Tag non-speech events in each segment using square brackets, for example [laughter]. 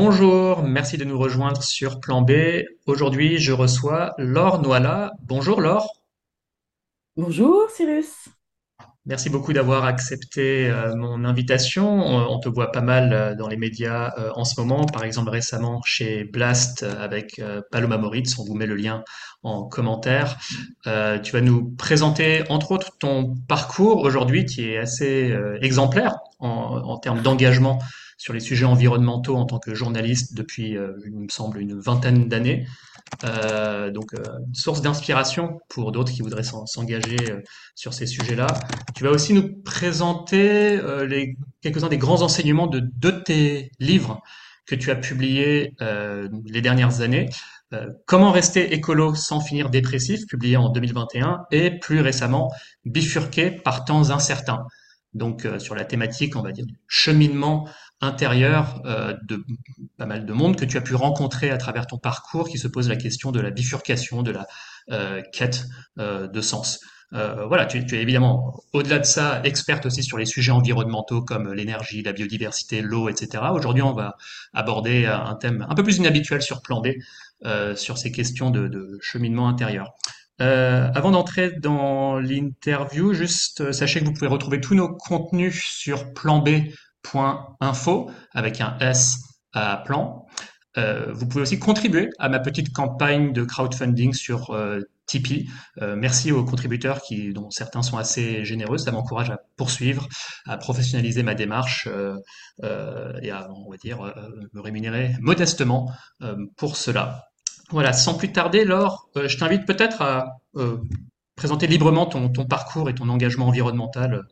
Bonjour, merci de nous rejoindre sur Plan B. Aujourd'hui, je reçois Laure Noala. Bonjour Laure. Bonjour Cyrus. Merci beaucoup d'avoir accepté euh, mon invitation. On, on te voit pas mal euh, dans les médias euh, en ce moment, par exemple récemment chez Blast euh, avec euh, Paloma Moritz. On vous met le lien en commentaire. Euh, tu vas nous présenter entre autres ton parcours aujourd'hui qui est assez euh, exemplaire en, en termes d'engagement sur les sujets environnementaux en tant que journaliste depuis, euh, il me semble, une vingtaine d'années. Euh, donc, euh, source d'inspiration pour d'autres qui voudraient s'en- s'engager sur ces sujets-là. Tu vas aussi nous présenter les, quelques-uns des grands enseignements de deux de tes livres que tu as publiés les dernières années. Comment rester écolo sans finir dépressif, publié en 2021, et plus récemment Bifurquer par temps incertains. Donc euh, sur la thématique, on va dire, cheminement intérieur euh, de pas mal de monde que tu as pu rencontrer à travers ton parcours qui se pose la question de la bifurcation, de la euh, quête de sens. Voilà, tu, es évidemment, au-delà de ça, experte aussi sur les sujets environnementaux comme l'énergie, la biodiversité, l'eau, etc. Aujourd'hui, on va aborder un thème un peu plus inhabituel sur Plan B, euh, sur ces questions de cheminement intérieur. Euh, avant d'entrer dans l'interview, juste euh, sachez que vous pouvez retrouver tous nos contenus sur planb.info avec un S à plan. Euh, vous pouvez aussi contribuer à ma petite campagne de crowdfunding sur euh, Tipeee. Euh, merci aux contributeurs qui, dont certains sont assez généreux. Ça m'encourage à poursuivre, à professionnaliser ma démarche euh, et à, on va dire, me rémunérer modestement pour cela. Voilà, sans plus tarder, Laure, euh, je t'invite peut-être à euh, présenter librement ton, parcours et ton engagement environnemental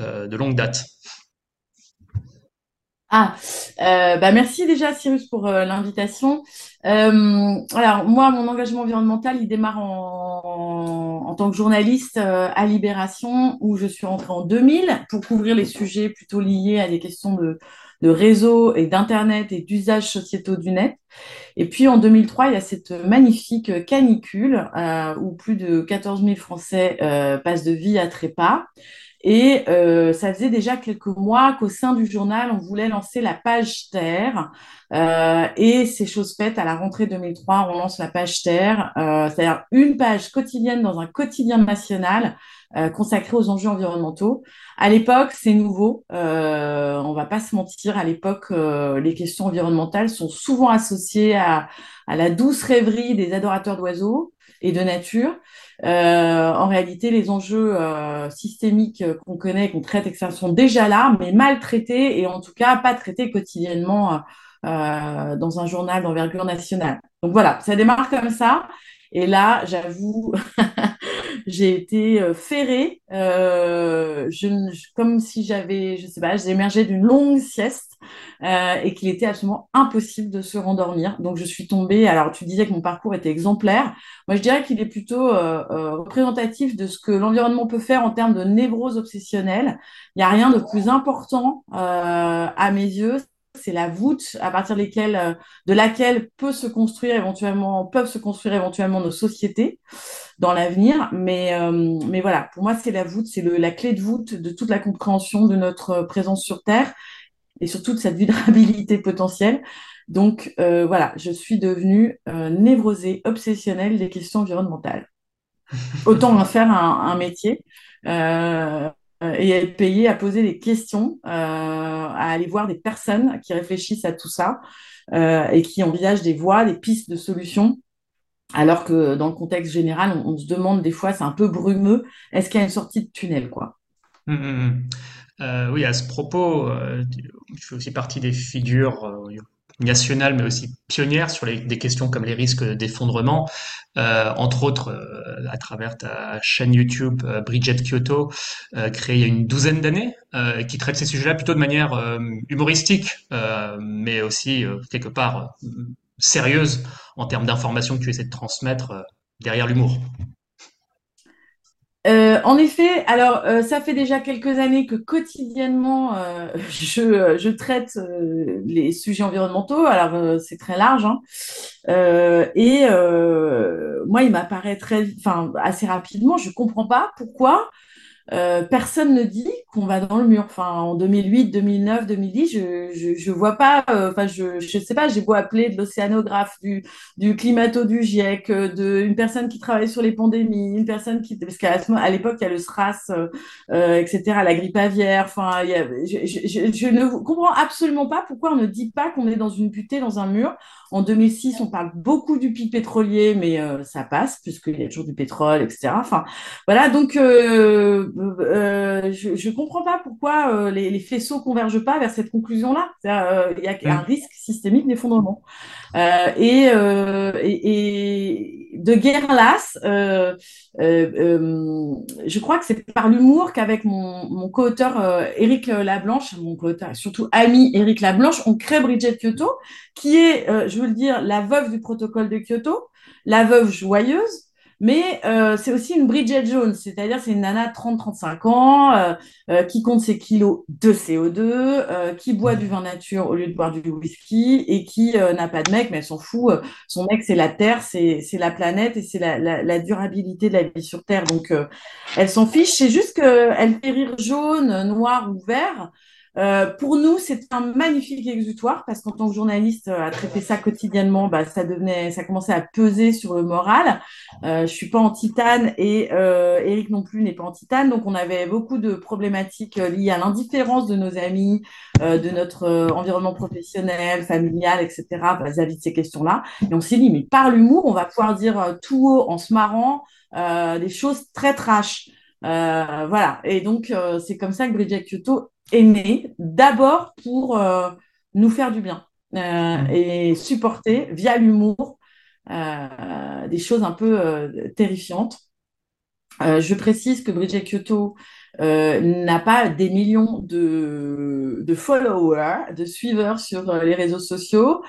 euh, de longue date. Ah, bah merci déjà Cyrus pour l'invitation. Alors moi, mon engagement environnemental, il démarre en, en tant que journaliste à Libération, où je suis rentrée en 2000 pour couvrir les sujets plutôt liés à des questions de, de réseau et d'Internet et d'usages sociétaux du net. Et puis en 2003, il y a cette magnifique canicule euh, où plus de 14 000 Français euh, passent de vie à trépas. Et euh, ça faisait déjà quelques mois qu'au sein du journal, on voulait lancer la page Terre. Euh, et c'est chose faite, à la rentrée 2003, on lance la page Terre, euh, c'est-à-dire une page quotidienne dans un quotidien national euh, consacré aux enjeux environnementaux. À l'époque, c'est nouveau, euh, on va pas se mentir, à l'époque, euh, les questions environnementales sont souvent associées à, à la douce rêverie des adorateurs d'oiseaux et de nature. Euh, en réalité, les enjeux euh, systémiques euh, qu'on connaît, qu'on traite, etc., sont déjà là, mais mal traités et en tout cas pas traités quotidiennement dans un journal d'envergure nationale. Donc voilà, ça démarre comme ça. Et là, j'avoue, [laughs] j'ai été euh, ferrée, euh, je, comme si j'avais, je sais pas, j'émergeais d'une longue sieste euh, et qu'il était absolument impossible de se rendormir. Donc je suis tombée. Alors tu disais que mon parcours était exemplaire. Moi je dirais qu'il est plutôt euh, euh, représentatif de ce que l'environnement peut faire en termes de névrose obsessionnelle. Il n'y a rien de plus important euh, à mes yeux. C'est la voûte à partir euh, de laquelle peut se construire éventuellement, peuvent se construire éventuellement nos sociétés dans l'avenir. Mais, euh, mais voilà, pour moi, c'est la voûte, c'est la clé de voûte de toute la compréhension de notre présence sur Terre et surtout de cette vulnérabilité potentielle. Donc euh, voilà, je suis devenue euh, névrosée, obsessionnelle des questions environnementales. Autant en faire un, métier euh, et être payé à poser des questions, euh, à aller voir des personnes qui réfléchissent à tout ça euh, et qui envisagent des voies, des pistes de solutions. Alors que dans le contexte général, on, se demande des fois, c'est un peu brumeux, est-ce qu'il y a une sortie de tunnel, quoi? Hum, hum, hum. Euh, oui, à ce propos, euh, tu fais aussi partie des figures euh, nationales, mais aussi pionnières sur des questions comme les risques d'effondrement, euh, entre autres euh, à travers ta chaîne YouTube euh, Bridget Kyoto, créée il y a une douzaine d'années, qui traite ces sujets-là plutôt de manière humoristique, mais aussi quelque part sérieuse en termes d'informations que tu essaies de transmettre derrière l'humour. Euh, en effet, alors euh, ça fait déjà quelques années que quotidiennement euh, [laughs] je, je traite les sujets environnementaux. Alors c'est très large, hein. Et moi il m'apparaît très, enfin assez rapidement, je comprends pas pourquoi. Euh, personne ne dit qu'on va dans le mur. Enfin, en 2008, 2009, 2010, je, je, je vois pas, euh, enfin, je, je sais pas, j'ai beau appeler de l'océanographe, du, du climato du GIEC, euh, de, une personne qui travaille sur les pandémies, une personne qui, parce qu'à à l'époque, il y a le SRAS, euh, euh etc., la grippe aviaire, enfin, il y a, je, je, ne comprends absolument pas pourquoi on ne dit pas qu'on est dans une butée, dans un mur. En 2006, on parle beaucoup du pic pétrolier, mais ça passe, puisqu'il y a toujours du pétrole, etc. Enfin, voilà, donc euh, je ne comprends pas pourquoi euh, les, les, faisceaux convergent pas vers cette conclusion-là. Euh, il y a un risque systémique d'effondrement. Et, et, et, de guerre lasse, je crois que c'est par l'humour qu'avec mon, mon co-auteur Éric Lablanche, mon co-auteur, surtout ami Éric Lablanche, on crée Bridget Kyoto, qui est, je veux le dire, la veuve du protocole de Kyoto, la veuve joyeuse, mais euh, c'est aussi une Bridget Jones, c'est-à-dire c'est une nana de 30-35 ans euh, euh, qui compte ses kilos de CO2, euh, qui boit du vin nature au lieu de boire du whisky et qui euh, n'a pas de mec, mais elle s'en fout. Son mec, c'est la Terre, c'est la planète et c'est la, la, la, durabilité de la vie sur Terre. Donc, elle s'en fiche. C'est juste qu'elle fait rire jaune, noir ou vert. Euh, pour nous, c'est un magnifique exutoire parce qu'en tant que journaliste, euh, à traiter ça quotidiennement, bah, ça devenait, ça commençait à peser sur le moral. Euh, je suis pas en titane et euh, Eric non plus n'est pas en titane, donc on avait beaucoup de problématiques euh, liées à l'indifférence de nos amis, de notre environnement professionnel, familial, etc. vis-à-vis de ces questions-là. Et on s'est dit, mais par l'humour, on va pouvoir dire tout haut en se marrant des choses très trash. Euh, voilà. Et donc, euh, c'est comme ça que Bridget Kyoto est née, d'abord pour euh, nous faire du bien mmh. et supporter via l'humour des choses un peu terrifiantes. je précise que Bridget Kyoto n'a pas des millions de, de, followers, de suiveurs sur les réseaux sociaux.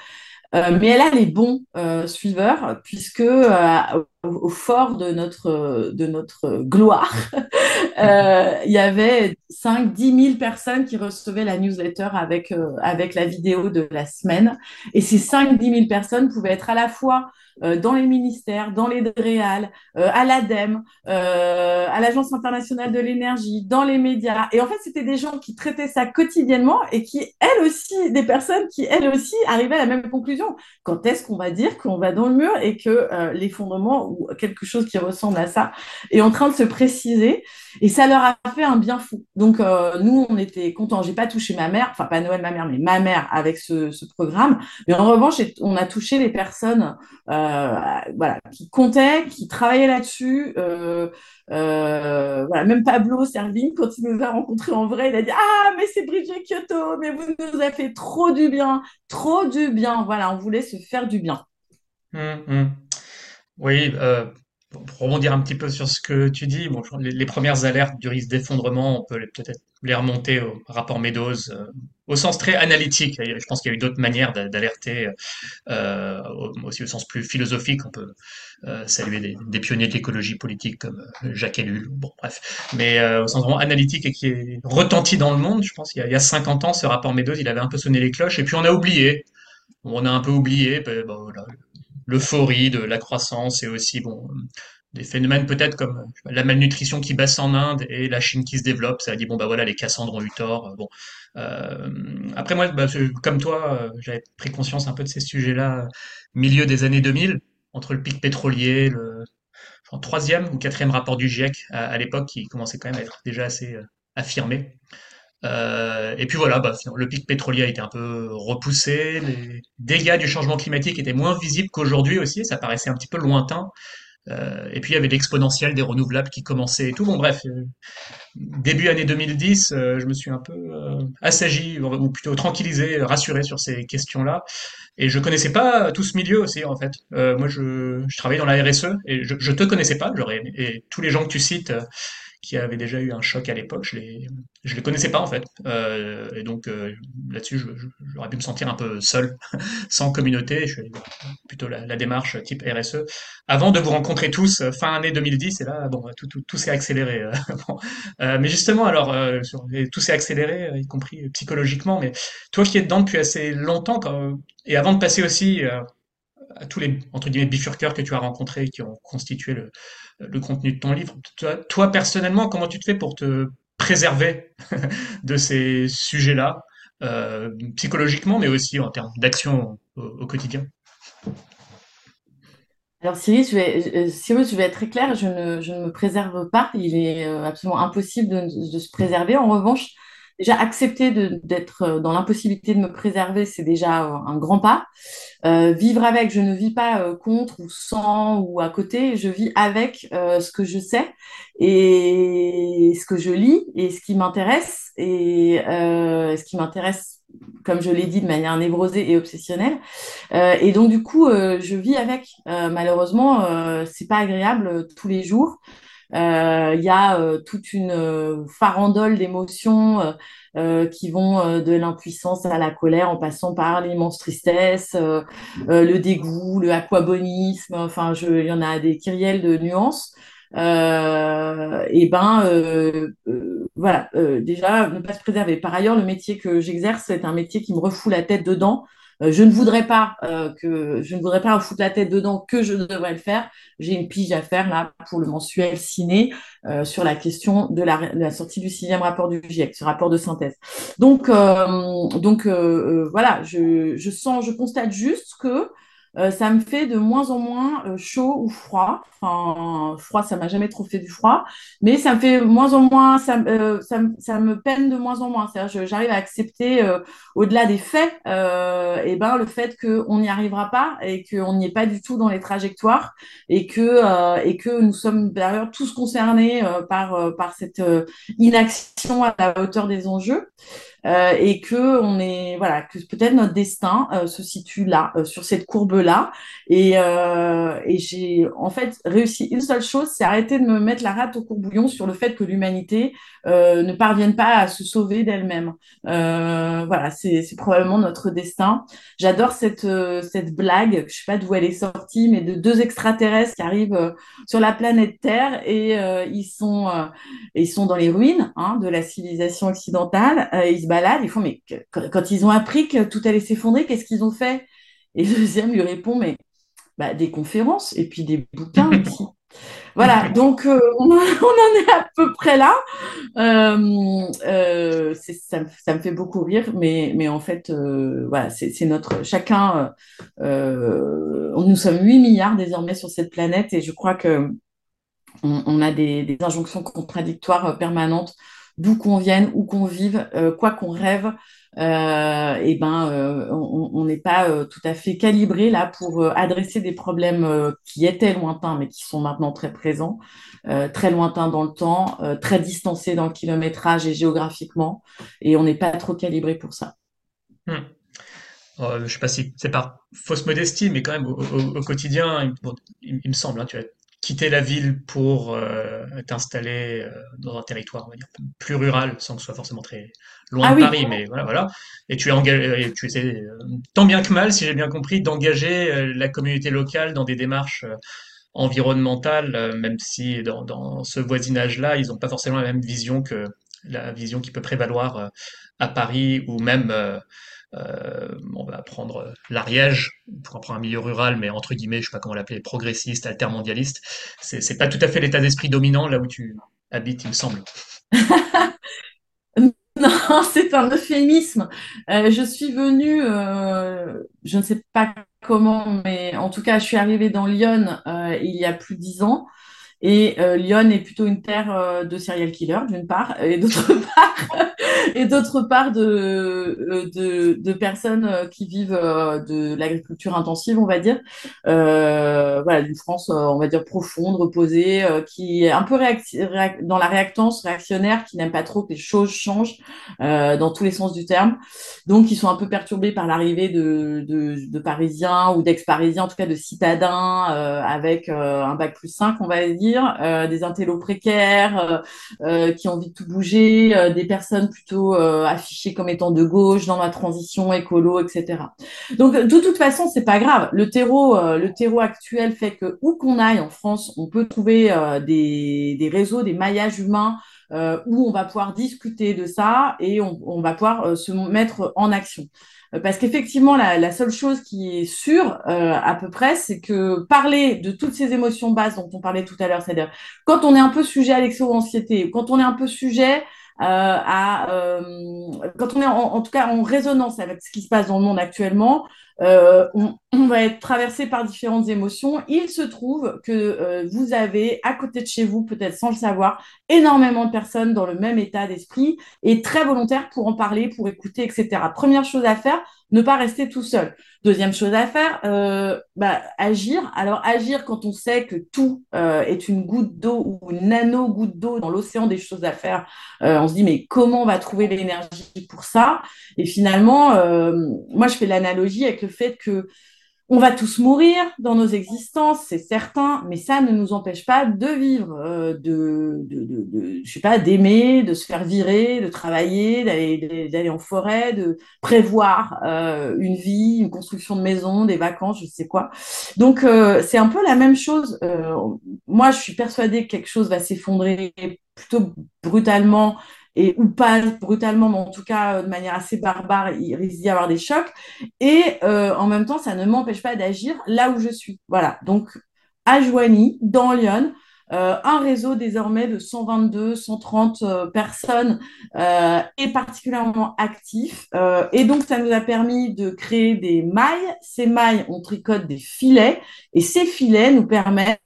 Euh, mais elle a les bons euh, suiveurs, puisque euh, au, fort de notre, de notre gloire, [laughs] il y avait 5 10 000 personnes qui recevaient la newsletter avec, avec la vidéo de la semaine. Et ces 5 10 000 personnes pouvaient être à la fois euh, dans les ministères, dans les DREAL, euh, à l'ADEME, euh, à l'Agence internationale de l'énergie, dans les médias. Et en fait, c'était des gens qui traitaient ça quotidiennement et qui, elles aussi, des personnes qui, elles aussi, arrivaient à la même conclusion. Quand est-ce qu'on va dire qu'on va dans le mur et que l'effondrement quelque chose qui ressemble à ça est en train de se préciser et ça leur a fait un bien fou. Donc, nous, on était contents. J'ai pas touché ma mère, enfin, pas Noël, ma mère, mais ma mère avec ce, programme. Mais en revanche, on a touché les personnes euh, voilà, qui comptait, qui travaillait là-dessus. Euh, euh, même Pablo Servigne, quand il nous a rencontrés en vrai, il a dit Ah, mais c'est Brigitte Kyoto, mais vous nous avez fait trop du bien, trop du bien. Voilà, on voulait se faire du bien. Hum, hum. Oui, pour rebondir un petit peu sur ce que tu dis, bon, les, premières alertes du risque d'effondrement, on peut peut-être les remonter au rapport Meadows, euh, au sens très analytique. Je pense qu'il y a eu d'autres manières d'alerter, euh, aussi au sens plus philosophique. On peut euh, saluer des, pionniers de l'écologie politique comme Jacques Ellul, bon bref. Mais au sens vraiment analytique et qui est retenti dans le monde, je pense qu'il y, a 50 ans, ce rapport Meadows, il avait un peu sonné les cloches, et puis on a oublié. On a un peu oublié, ben, ben, voilà, l'euphorie de la croissance et aussi bon des phénomènes peut-être comme la malnutrition qui baisse en Inde et la Chine qui se développe. Ça a dit bon bah voilà les Cassandres ont eu tort. Bon euh, après moi bah, comme toi euh, j'avais pris conscience un peu de ces sujets-là milieu des années 2000 entre le pic pétrolier, le troisième ou quatrième rapport du GIEC à, l'époque qui commençait quand même à être déjà assez euh, affirmé. Euh, et puis voilà, bah, le pic pétrolier a été un peu repoussé, les dégâts du changement climatique étaient moins visibles qu'aujourd'hui aussi, ça paraissait un petit peu lointain. Euh, et puis il y avait l'exponentiel des renouvelables qui commençait et tout. Bon bref, euh, début année 2010, je me suis un peu assagi, ou plutôt tranquillisé, rassuré sur ces questions-là. Et je connaissais pas tout ce milieu aussi en fait. moi je, je travaillais dans la RSE et je, je te connaissais pas, j'aurais et tous les gens que tu cites qui avait déjà eu un choc à l'époque. Je les, je les connaissais pas en fait, euh, et donc euh, là-dessus, j'aurais pu me sentir un peu seul, [laughs] sans communauté. Je suis plutôt la, démarche type RSE. Avant de vous rencontrer tous euh, fin année 2010, et là, bon, tout, tout, tout s'est accéléré. [laughs] mais justement, alors, tout s'est accéléré, y compris psychologiquement. Mais toi qui es dedans depuis assez longtemps, et avant de passer aussi à tous les entre guillemets bifurqueurs que tu as rencontrés qui ont constitué le, le contenu de ton livre. Toi, personnellement, comment tu te fais pour te préserver [laughs] de ces sujets-là, euh, psychologiquement, mais aussi en termes d'action au, quotidien? Alors Cyrus, je vais, euh, je vais être très claire, je ne, me préserve pas. Il est euh, absolument impossible de se préserver. En revanche, déjà accepter d'être euh, dans l'impossibilité de me préserver, c'est déjà euh, un grand pas. Euh, vivre avec, je ne vis pas euh, contre ou sans ou à côté, je vis avec euh, ce que je sais et ce que je lis et ce qui m'intéresse et ce qui m'intéresse, comme je l'ai dit, de manière névrosée et obsessionnelle. et donc du coup, je vis avec. malheureusement, c'est pas agréable tous les jours. Il euh, y a euh, toute une euh, farandole d'émotions qui vont de l'impuissance à la colère en passant par l'immense tristesse, le dégoût, le aquabonisme, enfin, il y en a des kyrielles de nuances. Et ben voilà déjà ne pas se préserver. Par ailleurs le métier que j'exerce est un métier qui me refoule la tête dedans je ne voudrais pas euh, que je ne voudrais pas foutre la tête dedans que je devrais le faire. J'ai une pige à faire là pour le mensuel ciné euh, sur la question de la, de la, sortie du sixième rapport du GIEC, ce rapport de synthèse. Donc donc voilà, je, je sens, je constate juste que euh, ça me fait de moins en moins euh, chaud ou froid. Enfin, froid, ça m'a jamais trop fait du froid, mais ça me fait moins en moins, ça, euh, ça, ça me peine de moins en moins. C'est-à-dire, j'arrive à accepter, au-delà des faits, et ben le fait qu'on n'y arrivera pas et qu'on n'y est pas du tout dans les trajectoires et que et que nous sommes d'ailleurs tous concernés par par cette inaction à la hauteur des enjeux. Euh, et que on est voilà que peut-être notre destin euh, se situe là euh, sur cette courbe là et, et j'ai en fait réussi une seule chose c'est arrêter de me mettre la rate au courbouillon sur le fait que l'humanité ne parvienne pas à se sauver d'elle-même. Voilà c'est probablement notre destin. J'adore cette cette blague je sais pas d'où elle est sortie mais de deux extraterrestres qui arrivent sur la planète Terre et ils sont ils sont dans les ruines hein, de la civilisation occidentale ils font, mais quand, ils ont appris que tout allait s'effondrer, qu'est-ce qu'ils ont fait? Et le deuxième lui répond, mais bah, des conférences et puis des bouquins [laughs] aussi. Voilà, donc euh, [laughs] on, en est à peu près là. Euh, euh, ça, me, fait beaucoup rire, mais, mais en fait, voilà, c'est notre chacun. nous sommes 8 milliards désormais sur cette planète et je crois que on, a des, des, injonctions contradictoires permanentes d'où qu'on vienne, où qu'on vive, euh, quoi qu'on rêve, euh, et ben euh, on n'est pas tout à fait calibré là pour adresser des problèmes qui étaient lointains mais qui sont maintenant très présents, très lointains dans le temps, très distancés dans le kilométrage et géographiquement, et on n'est pas trop calibré pour ça. Hmm. je ne sais pas si c'est par fausse modestie, mais quand même au, quotidien, il, me semble, hein, tu as quitter la ville pour euh, t'installer euh, dans un territoire on va dire, plus rural, sans que ce soit forcément très loin ah de Paris, mais voilà, voilà. Et tu es engagé, tu essaies euh, tant bien que mal, si j'ai bien compris, d'engager la communauté locale dans des démarches environnementales, même si dans, dans ce voisinage-là, ils n'ont pas forcément la même vision que la vision qui peut prévaloir à Paris ou même euh, on va prendre l'Ariège, pour prendre un milieu rural, mais entre guillemets, je sais pas comment l'appeler, progressiste, altermondialiste. C'est, c'est pas tout à fait l'état d'esprit dominant là où tu habites, il me semble. [laughs] non, c'est un euphémisme. Euh, je suis venue, euh, je ne sais pas comment, mais en tout cas, je suis arrivée dans Lyon il y a plus de dix ans. Et Lyon est plutôt une terre de serial killer, d'une part, et d'autre [laughs] part, et d'autre part de, euh, de, de, personnes euh, qui vivent euh, de l'agriculture intensive, on va dire. Euh, voilà, d'une France, on va dire, profonde, reposée, qui est un peu dans la réactance réactionnaire, qui n'aime pas trop que les choses changent euh, dans tous les sens du terme. Donc, ils sont un peu perturbés par l'arrivée de, de, de, Parisiens ou d'ex-Parisiens, en tout cas de citadins, euh, avec un bac plus 5, on va dire, des intellos précaires, qui ont envie de tout bouger, des personnes plutôt euh, affiché comme étant de gauche dans la transition écolo, etc. Donc de toute façon, c'est pas grave. Le terreau, euh, le terreau actuel fait que où qu'on aille en France, on peut trouver euh, des, réseaux, des maillages humains où on va pouvoir discuter de ça et on va pouvoir se mettre en action. Parce qu'effectivement, la, seule chose qui est sûre à peu près, c'est que parler de toutes ces émotions basses dont on parlait tout à l'heure, c'est-à-dire quand on est un peu sujet à l'exo-anxiété, quand on est un peu sujet euh, à, euh, quand on est en, tout cas en résonance avec ce qui se passe dans le monde actuellement, euh, on, va être traversé par différentes émotions. Il se trouve que euh, vous avez à côté de chez vous, peut-être sans le savoir, énormément de personnes dans le même état d'esprit et très volontaires pour en parler, pour écouter, etc. Première chose à faire, ne pas rester tout seul. Deuxième chose à faire, euh, bah, agir. Alors agir quand on sait que tout est une goutte d'eau ou une nano goutte d'eau dans l'océan des choses à faire. On se dit mais comment on va trouver l'énergie pour ça? Et finalement, moi je fais l'analogie avec le fait que on va tous mourir dans nos existences, c'est certain, mais ça ne nous empêche pas de vivre, euh, de, je sais pas, d'aimer, de se faire virer, de travailler, d'aller, en forêt, de prévoir euh, une vie, une construction de maison, des vacances, je sais quoi. Donc euh, c'est un peu la même chose. Moi, je suis persuadée que quelque chose va s'effondrer plutôt brutalement et ou pas brutalement, mais en tout cas euh, de manière assez barbare, il risque d'y avoir des chocs. Et euh, en même temps, ça ne m'empêche pas d'agir là où je suis. Voilà. Donc, à Joigny, dans Lyon, euh, un réseau désormais de 122, 130 euh, personnes euh, est particulièrement actif. Euh, et donc, ça nous a permis de créer des mailles. Ces mailles, on tricote des filets. Et ces filets nous permettent,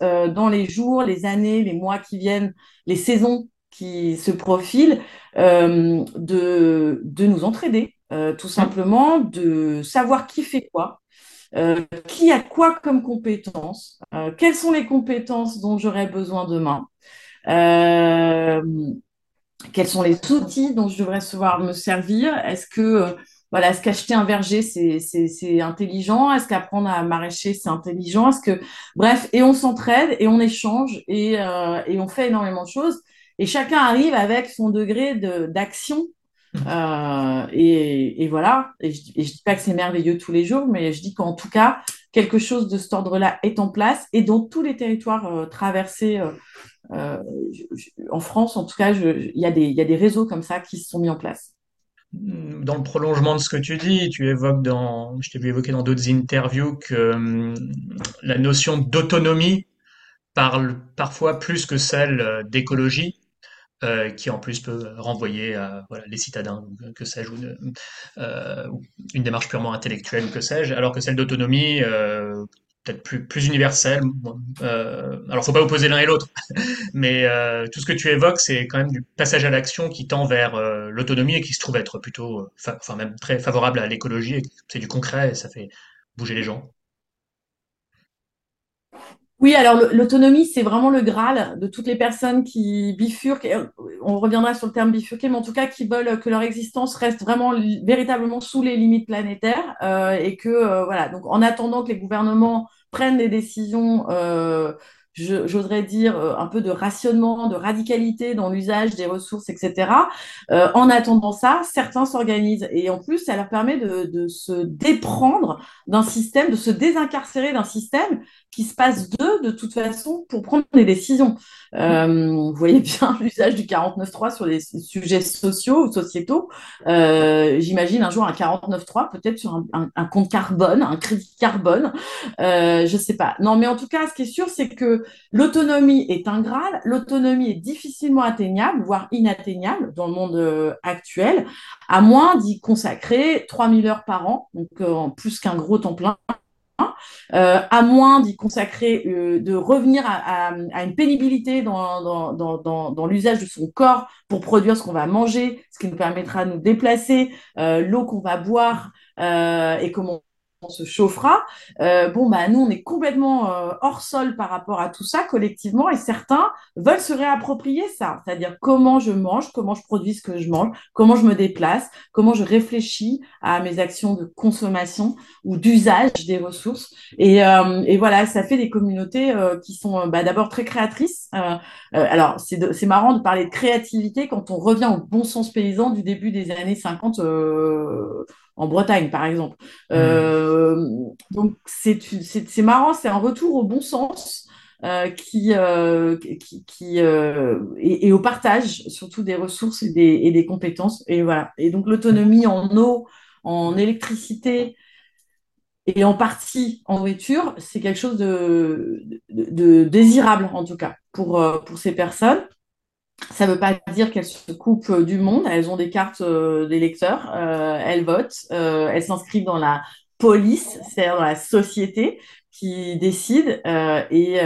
dans les jours, les années, les mois qui viennent, les saisons qui se profilent, euh, de, de nous entraider, euh, tout simplement, de savoir qui fait quoi, euh, qui a quoi comme compétences, euh, quelles sont les compétences dont j'aurais besoin demain, euh, quels sont les outils dont je devrais savoir me servir, est-ce que voilà, est-ce qu'acheter un verger, c'est, intelligent Est-ce qu'apprendre à maraîcher, c'est intelligent Est-ce que, bref, et on s'entraide et on échange et, et on fait énormément de choses. Et chacun arrive avec son degré de, d'action. Euh, et, et, voilà. Et je, je dis pas que c'est merveilleux tous les jours, mais je dis qu'en tout cas, quelque chose de cet ordre-là est en place et dans tous les territoires euh, traversés euh, euh en France, en tout cas, il y, y a des réseaux comme ça qui se sont mis en place. Dans le prolongement de ce que tu dis, tu évoques dans, je t'ai vu évoquer dans d'autres interviews que hum, la notion d'autonomie parle parfois plus que celle d'écologie euh, qui en plus peut renvoyer à voilà, les citadins, que sais-je, ou une, euh, démarche purement intellectuelle, que sais-je, alors que celle d'autonomie, euh, peut-être plus, plus universelle. Euh, alors, faut pas opposer l'un et l'autre, [laughs] mais euh, tout ce que tu évoques, c'est quand même du passage à l'action qui tend vers euh, l'autonomie et qui se trouve être plutôt, enfin même très favorable à l'écologie. C'est du concret et ça fait bouger les gens. Oui, alors l'autonomie, c'est vraiment le Graal de toutes les personnes qui bifurquent. On reviendra sur le terme bifurquer, mais en tout cas qui veulent que leur existence reste vraiment véritablement sous les limites planétaires euh, et que euh, voilà. Donc, en attendant que les gouvernements prennent des décisions euh, j'oserais dire, euh, un peu de rationnement, de radicalité dans l'usage des ressources, etc. Euh, en attendant ça, certains s'organisent. Et en plus, ça leur permet de, de se déprendre d'un système, de se désincarcérer d'un système qui se passe d'eux, de toute façon, pour prendre des décisions. Euh, vous voyez bien [laughs] l'usage du 49.3 sur les sujets sociaux ou sociétaux. Euh, J'imagine un jour un 49.3, peut-être sur un, un, un, compte carbone, un crédit carbone. Euh, je sais pas. Non, mais en tout cas, ce qui est sûr, c'est que L'autonomie est un Graal, l'autonomie est difficilement atteignable, voire inatteignable dans le monde euh, actuel, à moins d'y consacrer 3000 heures par an, donc euh, plus qu'un gros temps plein. Euh, à moins d'y consacrer, de revenir à, une pénibilité dans, l'usage de son corps pour produire ce qu'on va manger, ce qui nous permettra de nous déplacer, l'eau qu'on va boire et comment on se chauffera. Euh, bon, bah, nous, on est complètement euh, hors sol par rapport à tout ça collectivement et certains veulent se réapproprier ça, c'est-à-dire comment je mange, comment je produis ce que je mange, comment je me déplace, comment je réfléchis à mes actions de consommation ou d'usage des ressources. Et, euh, et, voilà, ça fait des communautés euh, qui sont bah, d'abord très créatrices. Euh, euh, alors, c'est marrant de parler de créativité quand on revient au bon sens paysan du début des années 50 en Bretagne, par exemple. Mmh. Euh, donc, c'est marrant, c'est un retour au bon sens. qui, qui, qui et, au partage surtout des ressources et des, et des compétences. Et voilà. Et donc l'autonomie en eau, en électricité, et en partie en nourriture, c'est quelque chose de, de, désirable, en tout cas, pour, euh, pour ces personnes. Ça ne veut pas dire qu'elles se coupent du monde, elles ont des cartes euh, d'électeurs, euh, elles votent, elles s'inscrivent dans la police, c'est-à-dire dans la société qui décide, et,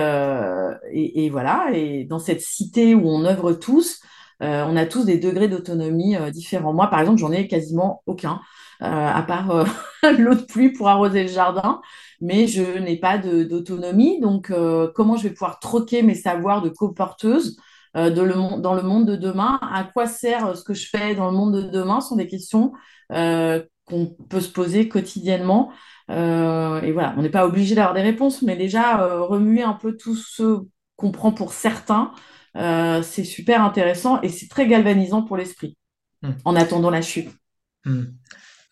voilà, et dans cette cité où on œuvre tous, on a tous des degrés d'autonomie différents. Moi, par exemple, j'en ai quasiment aucun. Euh, à part euh, [laughs] l'eau de pluie pour arroser le jardin, mais je n'ai pas d'autonomie. Donc, euh, comment je vais pouvoir troquer mes savoirs de coporteuse dans le monde de demain À quoi sert ce que je fais dans le monde de demain? Ce sont des questions qu'on peut se poser quotidiennement. et voilà, on n'est pas obligé d'avoir des réponses, mais déjà remuer un peu tout ce qu'on prend pour certains, c'est super intéressant et c'est très galvanisant pour l'esprit hmm. en attendant la chute. Hmm.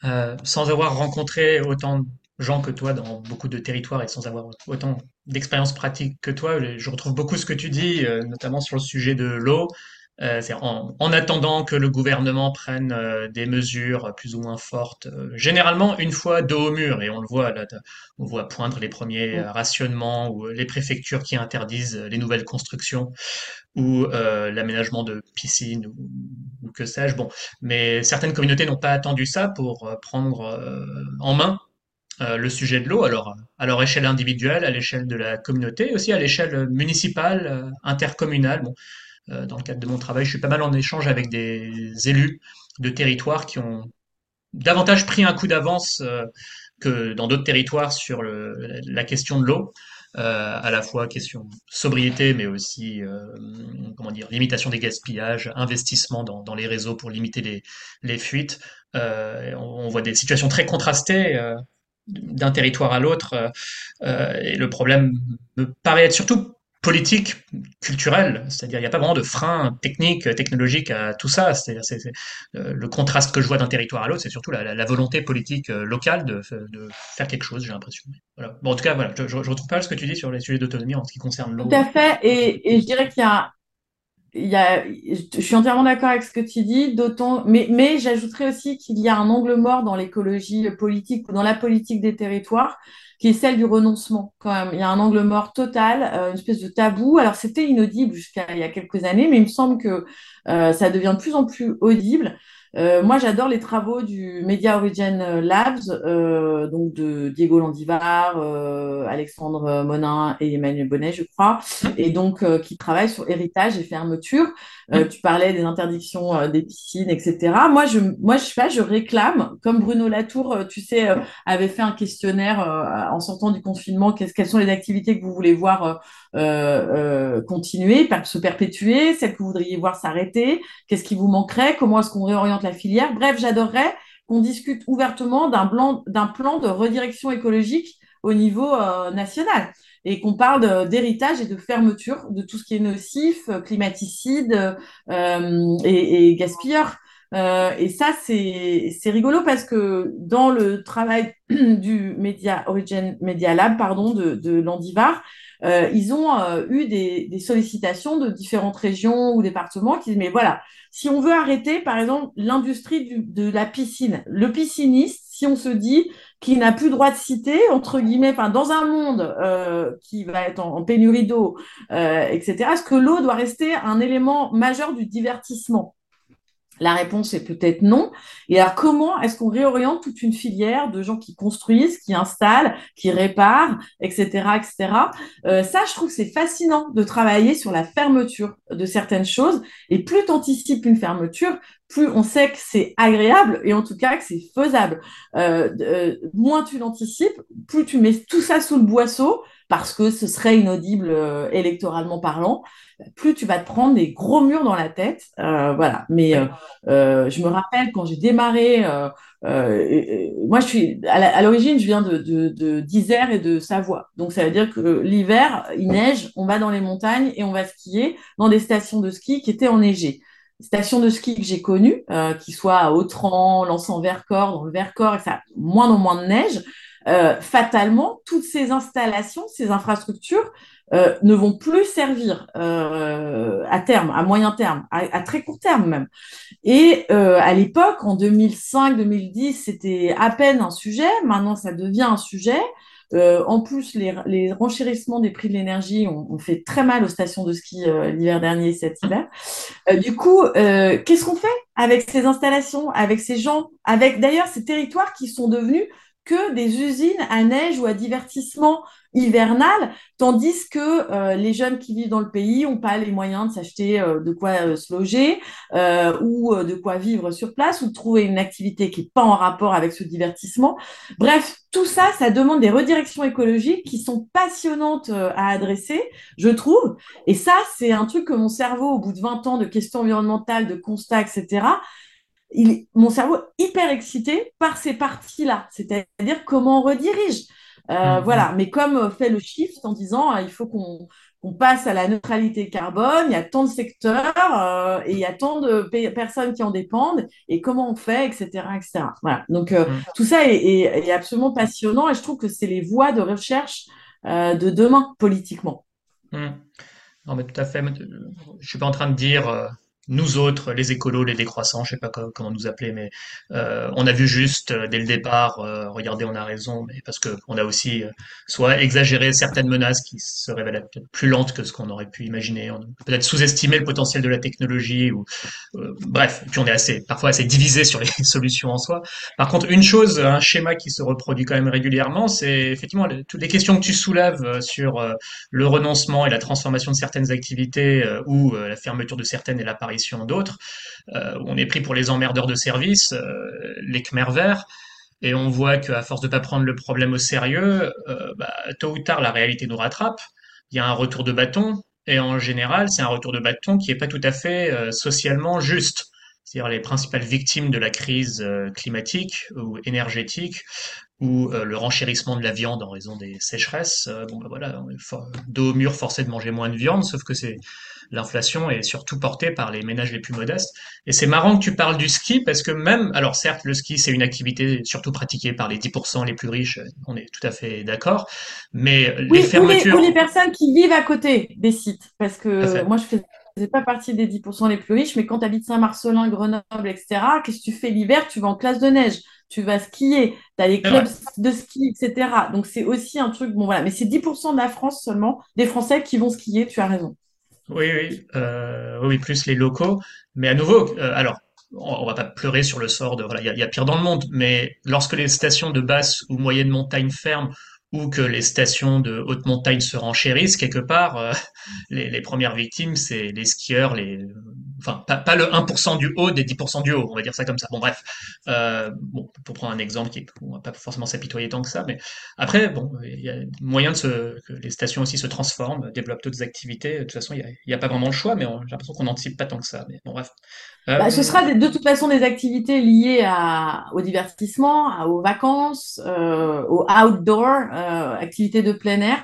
Euh, sans avoir rencontré autant de gens que toi dans beaucoup de territoires et sans avoir autant d'expérience pratique que toi, je retrouve beaucoup ce que tu dis, euh, notamment sur le sujet de l'eau. Euh, en, en, attendant que le gouvernement prenne euh, des mesures plus ou moins fortes, euh, généralement une fois dos au mur, et on le voit là, on voit poindre les premiers rationnements ou les préfectures qui interdisent les nouvelles constructions ou l'aménagement de piscines ou, que sais-je. Bon, mais certaines communautés n'ont pas attendu ça pour prendre en main le sujet de l'eau, alors à leur échelle individuelle, à l'échelle de la communauté, aussi à l'échelle municipale, intercommunale. Bon, euh, dans le cadre de mon travail, je suis pas mal en échange avec des élus de territoires qui ont davantage pris un coup d'avance euh, que dans d'autres territoires sur la question de l'eau. Euh, à la fois question sobriété, mais aussi limitation des gaspillages, investissement dans, les réseaux pour limiter les, fuites. on, voit des situations très contrastées d'un territoire à l'autre, et le problème me paraît être surtout politique, culturelle, c'est-à-dire il n'y a pas vraiment de frein technique, technologique à tout ça. C'est, euh, le contraste que je vois d'un territoire à l'autre, c'est surtout la, volonté politique euh, locale de, faire quelque chose, j'ai l'impression. Bon, en tout cas, voilà, je ne retrouve pas ce que tu dis sur les sujets d'autonomie en ce qui concerne l'eau. Tout à fait, et, je dirais qu'il y a, y a, je suis entièrement d'accord avec ce que tu dis, d'autant, mais, mais j'ajouterais aussi qu'il y a un angle mort dans l'écologie politique ou dans la politique des territoires, qui est celle du renoncement quand même. Il y a un angle mort total, euh, une espèce de tabou. Alors c'était inaudible jusqu'à il y a quelques années, mais il me semble que euh, ça devient de plus en plus audible. Euh, moi, j'adore les travaux du Media Origin Labs, euh, donc de Diego Landivar, euh, Alexandre Monin et Emmanuel Bonnet, je crois, et donc qui travaillent sur héritage et fermeture. tu parlais des interdictions des piscines, etc. Moi, je, moi, je sais pas, je réclame, comme Bruno Latour, tu sais, avait fait un questionnaire en sortant du confinement. quelles sont les activités que vous voulez voir continuer, se perpétuer, celles que vous voudriez voir s'arrêter Qu'est-ce qui vous manquerait Comment est-ce qu'on réoriente la filière. Bref, j'adorerais qu'on discute ouvertement d'un plan, de redirection écologique au niveau euh, national et qu'on parle d'héritage et de fermeture de tout ce qui est nocif, climaticide euh, et, gaspilleur. Euh, et ça, c'est rigolo parce que dans le travail [clears throat] du Media Origin Media Lab, pardon, de, de Landivar, euh, ils ont euh, eu des, sollicitations de différentes régions ou départements qui disent, mais voilà, si on veut arrêter, par exemple, l'industrie de la piscine, le pisciniste, si on se dit qu'il n'a plus droit de citer, entre guillemets, enfin, dans un monde euh, qui va être en, en pénurie d'eau, etc., est-ce que l'eau doit rester un élément majeur du divertissement la réponse est peut-être non. Et alors, comment est-ce qu'on réoriente toute une filière de gens qui construisent, qui installent, qui réparent, etc., etc. Euh, ça, je trouve que c'est fascinant de travailler sur la fermeture de certaines choses. Et plus tu anticipes une fermeture, plus on sait que c'est agréable et en tout cas que c'est faisable. Euh, euh, moins tu l'anticipes, plus tu mets tout ça sous le boisseau parce que ce serait inaudible électoralement parlant plus tu vas te prendre des gros murs dans la tête. Euh, voilà. Mais euh, euh, je me rappelle quand j'ai démarré, moi je suis à l'origine, je viens de d'Isère et de Savoie. Donc ça veut dire que l'hiver, il neige, on va dans les montagnes et on va skier dans des stations de ski qui étaient enneigées. Stations de ski que j'ai connues, qui soient à Autran, Lens-en-Vercors, dans le Vercors, et ça moins en moins de neige. Fatalement, toutes ces installations, ces infrastructures ne vont plus servir à terme, à moyen terme, à, très court terme même. Et à l'époque, en 2005-2010, c'était à peine un sujet. Maintenant, ça devient un sujet. Euh, en plus, les, les, renchérissements des prix de l'énergie ont, ont, fait très mal aux stations de ski euh, l'hiver dernier et cet hiver. Euh, du coup, euh, qu'est-ce qu'on fait avec ces installations, avec ces gens, avec d'ailleurs ces territoires qui sont devenus que des usines à neige ou à divertissement hivernal, tandis que euh, les jeunes qui vivent dans le pays n'ont pas les moyens de s'acheter euh, de quoi euh, se loger ou de quoi vivre sur place ou de trouver une activité qui n'est pas en rapport avec ce divertissement. Bref, tout ça, ça demande des redirections écologiques qui sont passionnantes à adresser, je trouve. Et ça, c'est un truc que mon cerveau, au bout de 20 ans de questions environnementales, de constats, etc., il, mon cerveau hyper excité par ces parties-là, c'est-à-dire comment on redirige. Euh, mm, Voilà, mais comme fait le shift en disant euh, il faut qu'on passe à la neutralité carbone, il y a tant de secteurs euh, et il y a tant de personnes qui en dépendent et comment on fait, etc. etc. Voilà. Donc euh, mm. tout ça est, est, est, absolument passionnant et je trouve que c'est les voies de recherche euh, de demain politiquement. Non, mais tout à fait. Je suis pas en train de dire nous autres, les écolos, les décroissants, je sais pas comment nous appeler, mais euh, on a vu juste euh, dès le départ, euh, regardez, on a raison, mais parce que on a aussi euh, soit exagéré certaines menaces qui se révèlent peut-être plus lentes que ce qu'on aurait pu imaginer, peut-être sous-estimé le potentiel de la technologie, ou bref, puis on est assez parfois assez divisé sur les [laughs] solutions en soi. Par contre, une chose, un schéma qui se reproduit quand même régulièrement, c'est effectivement toutes les questions que tu soulèves sur le renoncement et la transformation de certaines activités ou la fermeture de certaines et l'apparition d'autres. Euh, on est pris pour les emmerdeurs de service, euh, les Khmer verts. Et on voit qu'à force de pas prendre le problème au sérieux, euh, bah, tôt ou tard, la réalité nous rattrape. Il y a un retour de bâton. Et en général, c'est un retour de bâton qui est pas tout à fait socialement juste c'est-à-dire les principales victimes de la crise climatique ou énergétique ou le renchérissement de la viande en raison des sécheresses. bon, bah voilà, dos au mur forcé de manger moins de viande, sauf que c'est l'inflation est surtout portée par les ménages les plus modestes. Et c'est marrant que tu parles du ski parce que même, alors certes, le ski, c'est une activité surtout pratiquée par les 10% les plus riches, on est tout à fait d'accord, mais les fermetures... Ou les, personnes qui vivent à côté des sites, parce que moi, je fais faisais pas partie des 10% les plus riches, mais quand tu habites Saint-Marcelin, Grenoble, etc., qu'est-ce que tu fais l'hiver? Tu vas en classe de neige, tu vas skier, tu as les clubs de ski, etc. Donc c'est aussi un truc, bon voilà, mais c'est 10% de la France seulement, des Français qui vont skier, tu as raison. Oui, oui, euh, oui, plus les locaux. Mais à nouveau, euh, alors, on, va pas pleurer sur le sort de, voilà, il y, y a, pire dans le monde, mais lorsque les stations de basse ou moyenne montagne ferment ou que les stations de haute montagne se renchérissent quelque part, euh, [laughs] les, les, premières victimes, c'est les skieurs, les, enfin pas, pas, le 1% du haut des 10% du haut, on va dire ça comme ça. Bon bref, euh, bon, pour prendre un exemple qui, on va pas forcément s'apitoyer tant que ça, mais après bon, il y a moyen de se, que les stations aussi se transforment, développent d'autres activités. De toute façon, il n'y a, a, pas vraiment le choix, mais j'ai l'impression qu'on n'anticipe pas tant que ça. Mais bon bref. Bah, ce sera de, toute façon des activités liées à, au divertissement, aux vacances, euh, au outdoor, euh, activités de plein air.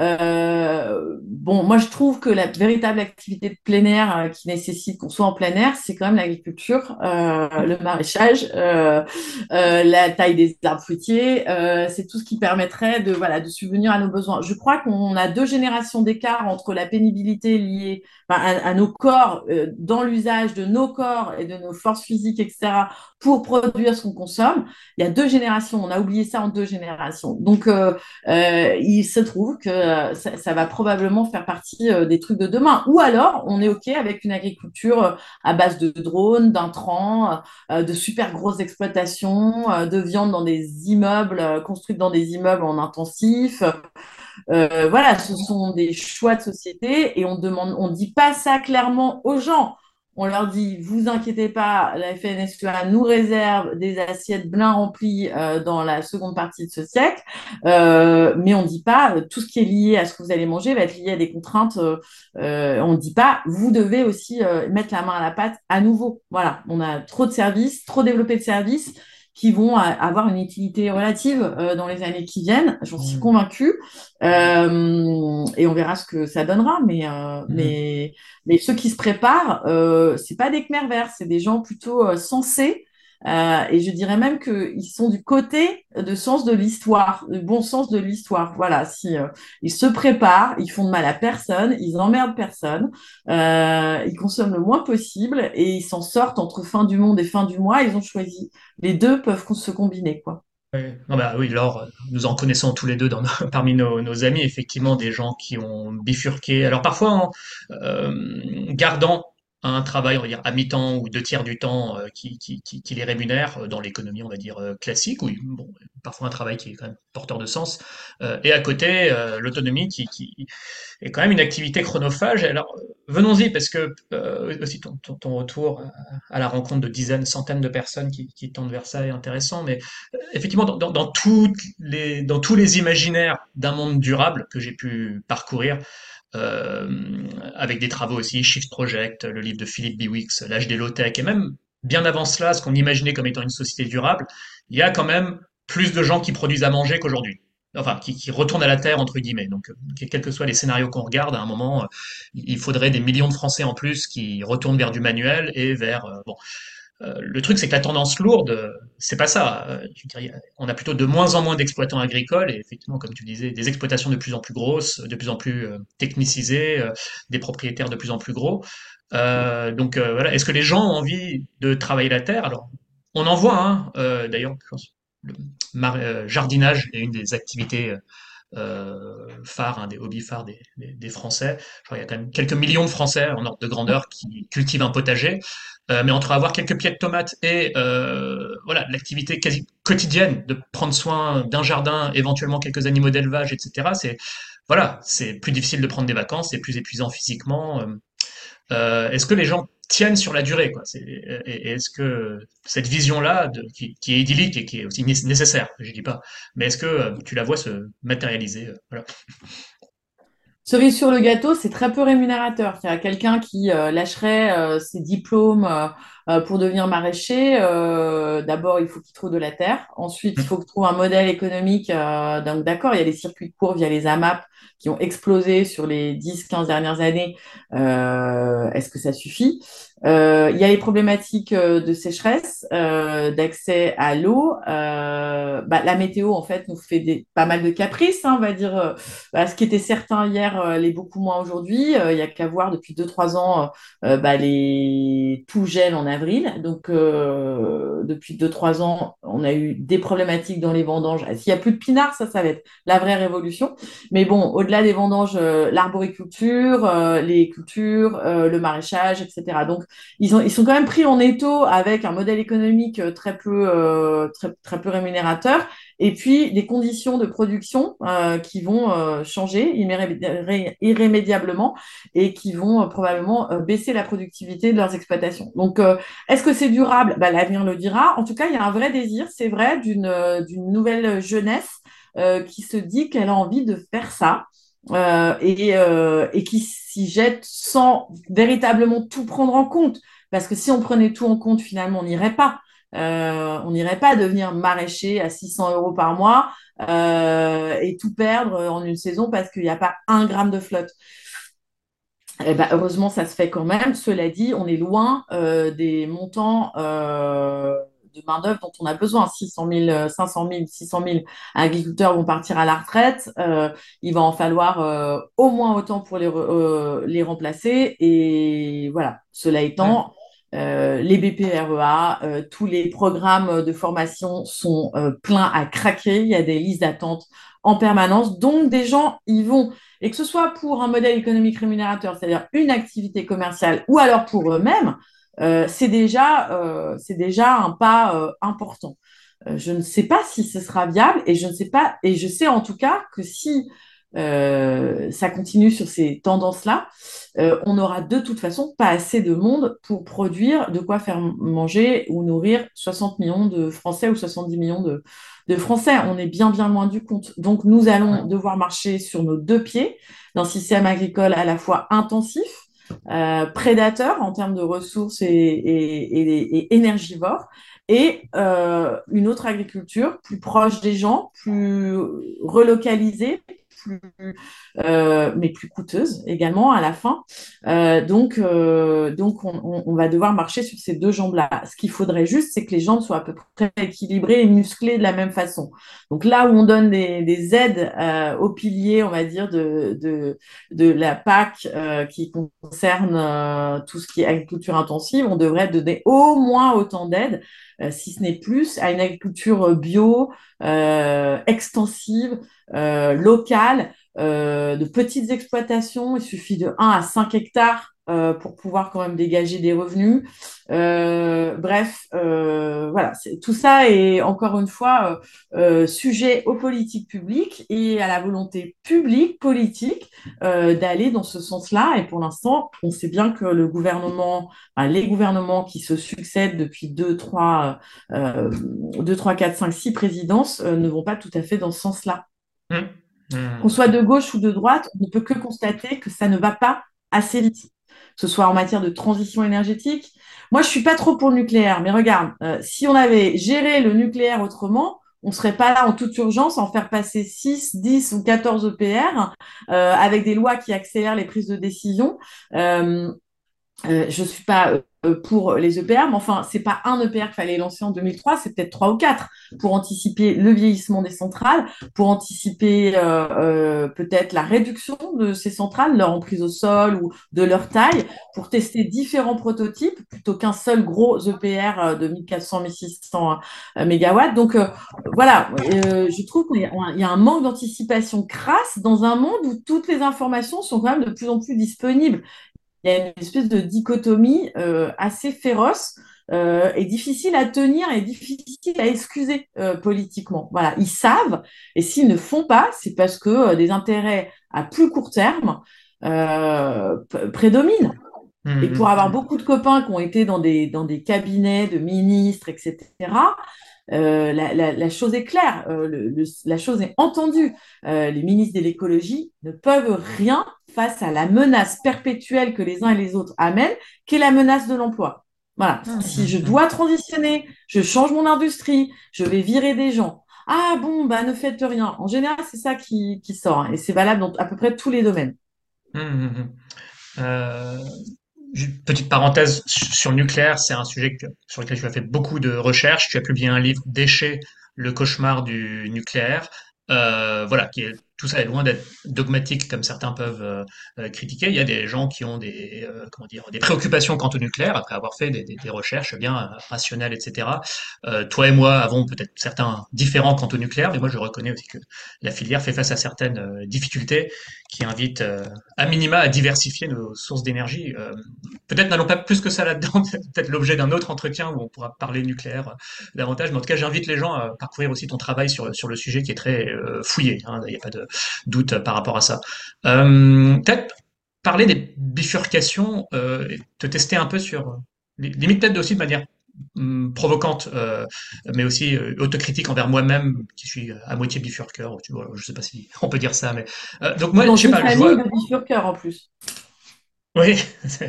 Euh, bon, moi je trouve que la véritable activité de plein air euh, qui nécessite qu'on soit en plein air, c'est quand même l'agriculture, euh, le maraîchage, euh, la taille des arbres fruitiers. c'est tout ce qui permettrait de voilà de subvenir à nos besoins. Je crois qu'on a deux générations d'écart entre la pénibilité liée à, à, nos corps, dans l'usage de nos corps et de nos forces physiques, etc pour produire ce qu'on consomme. Il y a deux générations, on a oublié ça en deux générations. Donc, euh, euh, il se trouve que ça, ça, va probablement faire partie euh, des trucs de demain. Ou alors, on est OK avec une agriculture à base de drones, d'intrants, euh, de super grosses exploitations, euh, de viande dans des immeubles, construites dans des immeubles en intensif. Voilà, ce sont des choix de société et on demande, on dit pas ça clairement aux gens on leur dit, vous inquiétez pas, la FNSEA nous réserve des assiettes bien remplies euh, dans la seconde partie de ce siècle, euh, mais on ne dit pas euh, tout ce qui est lié à ce que vous allez manger va être lié à des contraintes. on ne dit pas, vous devez aussi mettre la main à la pâte à nouveau. Voilà, on a trop de services, trop développé de services qui vont avoir une utilité relative euh, dans les années qui viennent. J'en suis mmh. convaincue. Euh, et on verra ce que ça donnera. Mais, euh, mmh. mais, mais ceux qui se préparent, euh, c'est pas des Khmer verts, c'est des gens plutôt euh, sensés Euh, et je dirais même qu'ils sont du côté de sens de l'histoire, du bon sens de l'histoire. Voilà, si euh, ils se préparent, ils font de mal à personne, ils emmerdent personne, euh, ils consomment le moins possible et ils s'en sortent entre fin du monde et fin du mois. Ils ont choisi. Les deux peuvent se combiner, quoi. Oui, bah, oui, Laure, nous en connaissons tous les deux [laughs] parmi nos, amis, effectivement, des gens qui ont bifurqué. Alors parfois en gardant un travail, on va dire, à mi-temps ou deux tiers du temps euh, qui, qui, qui, qui les rémunère euh, dans l'économie, on va dire, euh, classique, oui, bon, parfois un travail qui est quand même porteur de sens. Et à côté, l'autonomie qui, qui est quand même une activité chronophage. Alors, venons-y, parce que euh, aussi ton, ton, ton retour à, la rencontre de dizaines, centaines de personnes qui, tendent vers ça est intéressant, mais effectivement, dans, dans, dans, toutes les, dans tous les imaginaires d'un monde durable que j'ai pu parcourir, avec des travaux aussi, Shift Project, le livre de Philippe Biwix, L'âge des low-tech, et même bien avant cela, ce qu'on imaginait comme étant une société durable, il y a quand même plus de gens qui produisent à manger qu'aujourd'hui. Enfin, qui, qui, retournent à la terre, entre guillemets. Donc, quels que soient les scénarios qu'on regarde, à un moment, il faudrait des millions de Français en plus qui retournent vers du manuel et vers... Euh, bon, euh, le truc, c'est que la tendance lourde, c'est pas ça. Euh, on a plutôt de moins en moins d'exploitants agricoles et effectivement, comme tu disais, des exploitations de plus en plus grosses, de plus en plus euh, technicisées, euh, des propriétaires de plus en plus gros. Euh, donc voilà, est-ce que les gens ont envie de travailler la terre? Alors, on en voit. Hein, D'ailleurs, le jardinage est une des activités euh, phare, hein, des hobbies phares des, des, des Français. Genre, il y a quand même quelques millions de Français en ordre de grandeur qui cultivent un potager. Euh, mais entre avoir quelques pieds de tomates et euh, voilà l'activité quasi quotidienne de prendre soin d'un jardin, éventuellement quelques animaux d'élevage, etc. C'est voilà, c'est plus difficile de prendre des vacances, c'est plus épuisant physiquement. Euh, est-ce que les gens tiennent sur la durée quoi? Et, est-ce que cette vision-là, qui, qui, est idyllique et qui est aussi nécessaire, je dis pas, mais est-ce que tu la vois se matérialiser voilà. Cerise sur le gâteau, c'est très peu rémunérateur. Il y a quelqu'un qui euh, lâcherait euh, ses diplômes euh, pour devenir maraîcher. D'abord, il faut qu'il trouve de la terre. Ensuite, il faut qu'il trouve un modèle économique. donc, d'accord, il y a les circuits courts via les AMAP qui ont explosé sur les 10-15 dernières années. Est-ce que ça suffit? Euh, il y a les problématiques euh, de sécheresse, euh, d'accès à l'eau. Euh, bah, la météo, en fait, nous fait pas mal de caprices, hein, on va dire. Euh, bah, ce qui était certain hier euh, l'est beaucoup moins aujourd'hui. Il n'y a qu'à voir depuis 2-3 ans, bah, les tout gèle en avril. Donc, depuis 2-3 ans, on a eu des problématiques dans les vendanges. S'il n'y a plus de pinards, ça, ça va être la vraie révolution. Mais bon, au-delà des vendanges, l'arboriculture, les cultures, le maraîchage, etc. Donc, ils, ont, ils sont quand même pris en étau avec un modèle économique euh, très peu, euh, très, très peu rémunérateur et puis des conditions de production euh, qui vont euh, changer irrémédiablement et qui vont euh, probablement euh, baisser la productivité de leurs exploitations. Donc, est-ce que c'est durable? Bah, L'avenir le dira. En tout cas, il y a un vrai désir, c'est vrai, d'une nouvelle jeunesse qui se dit qu'elle a envie de faire ça. Euh, et, euh, et, qui s'y jette sans véritablement tout prendre en compte. Parce que si on prenait tout en compte, finalement, on n'irait pas. Euh, on n'irait pas devenir maraîcher à 600 euros par mois euh, et tout perdre en une saison parce qu'il n'y a pas un gramme de flotte. Eh ben, heureusement, ça se fait quand même. Cela dit, on est loin euh, des montants de main-d'œuvre dont on a besoin. 600 000, 500 000, 600 000 agriculteurs vont partir à la retraite. Euh, il va en falloir euh, au moins autant pour les, euh, les remplacer. Et voilà, cela étant, les BPREA, tous les programmes de formation sont pleins à craquer. Il y a des listes d'attente en permanence. Donc, des gens y vont. Et que ce soit pour un modèle économique rémunérateur, c'est-à-dire une activité commerciale, ou alors pour eux-mêmes, c'est déjà, euh, c'est déjà un pas euh, important. je ne sais pas si ce sera viable et je ne sais pas, et je sais en tout cas que si ça continue sur ces tendances-là, on aura de toute façon pas assez de monde pour produire de quoi faire manger ou nourrir 60 millions de Français ou 70 millions de, de Français. On est bien, bien loin du compte. Donc, nous allons devoir marcher sur nos deux pieds dans un système agricole à la fois intensif, euh, prédateurs en termes de ressources et, et, énergivores, et euh, une autre agriculture plus proche des gens, plus relocalisée, plus, mais plus coûteuse également à la fin. donc, donc on, va devoir marcher sur ces deux jambes-là. Ce qu'il faudrait juste, c'est que les jambes soient à peu près équilibrées et musclées de la même façon. Donc là où on donne des, des aides aux piliers, on va dire, de, de, de la PAC qui concerne tout ce qui est agriculture intensive, on devrait donner au moins autant d'aides euh, si ce n'est plus, à une agriculture bio, euh, extensive, euh, de petites exploitations. Il suffit de 1 à 5 hectares euh, pour pouvoir quand même dégager des revenus. Euh, bref, voilà, tout ça est encore une fois sujet aux politiques publiques et à la volonté publique, politique, d'aller dans ce sens-là. Et pour l'instant, on sait bien que le gouvernement, les gouvernements qui se succèdent depuis 2, 3, 2, 3 4, 5, 6 présidences ne vont pas tout à fait dans ce sens-là. Mmh. Mmh. Qu'on soit de gauche ou de droite, on ne peut que constater que ça ne va pas assez vite que ce soit en matière de transition énergétique. Moi, je suis pas trop pour le nucléaire, mais regarde, euh, si on avait géré le nucléaire autrement, on serait pas là en toute urgence en faire passer 6, 10 ou 14 EPR euh, avec des lois qui accélèrent les prises de décision. Euh, euh, je suis pas euh, pour les EPR, mais enfin, c'est pas un EPR qu'il fallait lancer en 2003, c'est peut-être trois ou quatre pour anticiper le vieillissement des centrales, pour anticiper euh, euh, peut-être la réduction de ces centrales, leur emprise au sol ou de leur taille, pour tester différents prototypes plutôt qu'un seul gros EPR de 1400-1600 mégawatts. Donc voilà, je trouve qu'il y, a un manque d'anticipation crasse dans un monde où toutes les informations sont quand même de plus en plus disponibles il y a une espèce de dichotomie euh, assez féroce euh, et difficile à tenir et difficile à excuser euh, politiquement. Voilà, ils savent et s'ils ne font pas, c'est parce que des intérêts à plus court terme prédominent. Mmh, et pour mmh, avoir beaucoup de copains qui ont été dans des, dans des cabinets de ministres, etc., euh, la, la, la, chose est claire, euh, le, la chose est entendue. Euh, les ministres de l'écologie ne peuvent rien face à la menace perpétuelle que les uns et les autres amènent, qui est la menace de l'emploi. Voilà. Mmh. Si je dois transitionner, je change mon industrie, je vais virer des gens. Ah bon, bah ne faites rien. En général, c'est ça qui, qui sort, hein, et c'est valable dans à peu près tous les domaines. Mmh, mmh, euh, petite parenthèse sur le nucléaire, c'est un sujet sur lequel tu as fait beaucoup de recherches. Tu as publié un livre, Déchets, le cauchemar du nucléaire, euh, voilà, qui est tout ça est loin d'être dogmatique comme certains peuvent euh, euh, critiquer. Il y a des gens qui ont des, euh, comment dire, des préoccupations quant au nucléaire après avoir fait des, des, des recherches bien rationnelles, etc. toi et moi avons peut-être certains différents quant au nucléaire, mais moi je reconnais aussi que la filière fait face à certaines difficultés qui invitent à minima à diversifier nos sources d'énergie. peut-être n'allons pas plus que ça là-dedans, [laughs] peut-être l'objet d'un autre entretien où on pourra parler nucléaire davantage, mais en tout cas j'invite les gens à parcourir aussi ton travail sur, sur le sujet qui est très fouillé. Hein. Il n'y a pas de doute par rapport à ça. Euh, peut-être parler des bifurcations, euh, te tester un peu sur, limite peut-être aussi de manière hum, provocante, euh, mais aussi autocritique envers moi-même, qui suis à moitié bifurqueur. Tu vois, je sais pas si [laughs] on peut dire ça, mais donc moi, je sais pas. Je vois... de bifurqueur en plus. Oui. [laughs]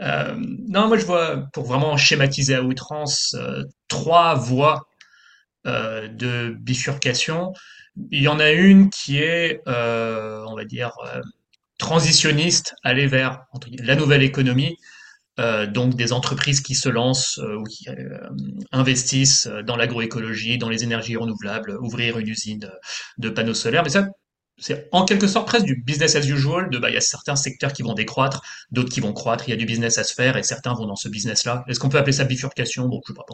non, moi je vois, pour vraiment schématiser à outrance, trois voies de bifurcation. Il y en a une qui est, euh, on va dire, euh, transitionniste, aller vers la nouvelle économie, euh, donc des entreprises qui se lancent ou qui investissent dans l'agroécologie, dans les énergies renouvelables, ouvrir une usine de panneaux solaires. Mais ça, c'est en quelque sorte presque du business as usual, de bah, il y a certains secteurs qui vont décroître, d'autres qui vont croître, il y a du business à se faire et certains vont dans ce business-là. Est-ce qu'on peut appeler ça bifurcation? Bon, je sais pas.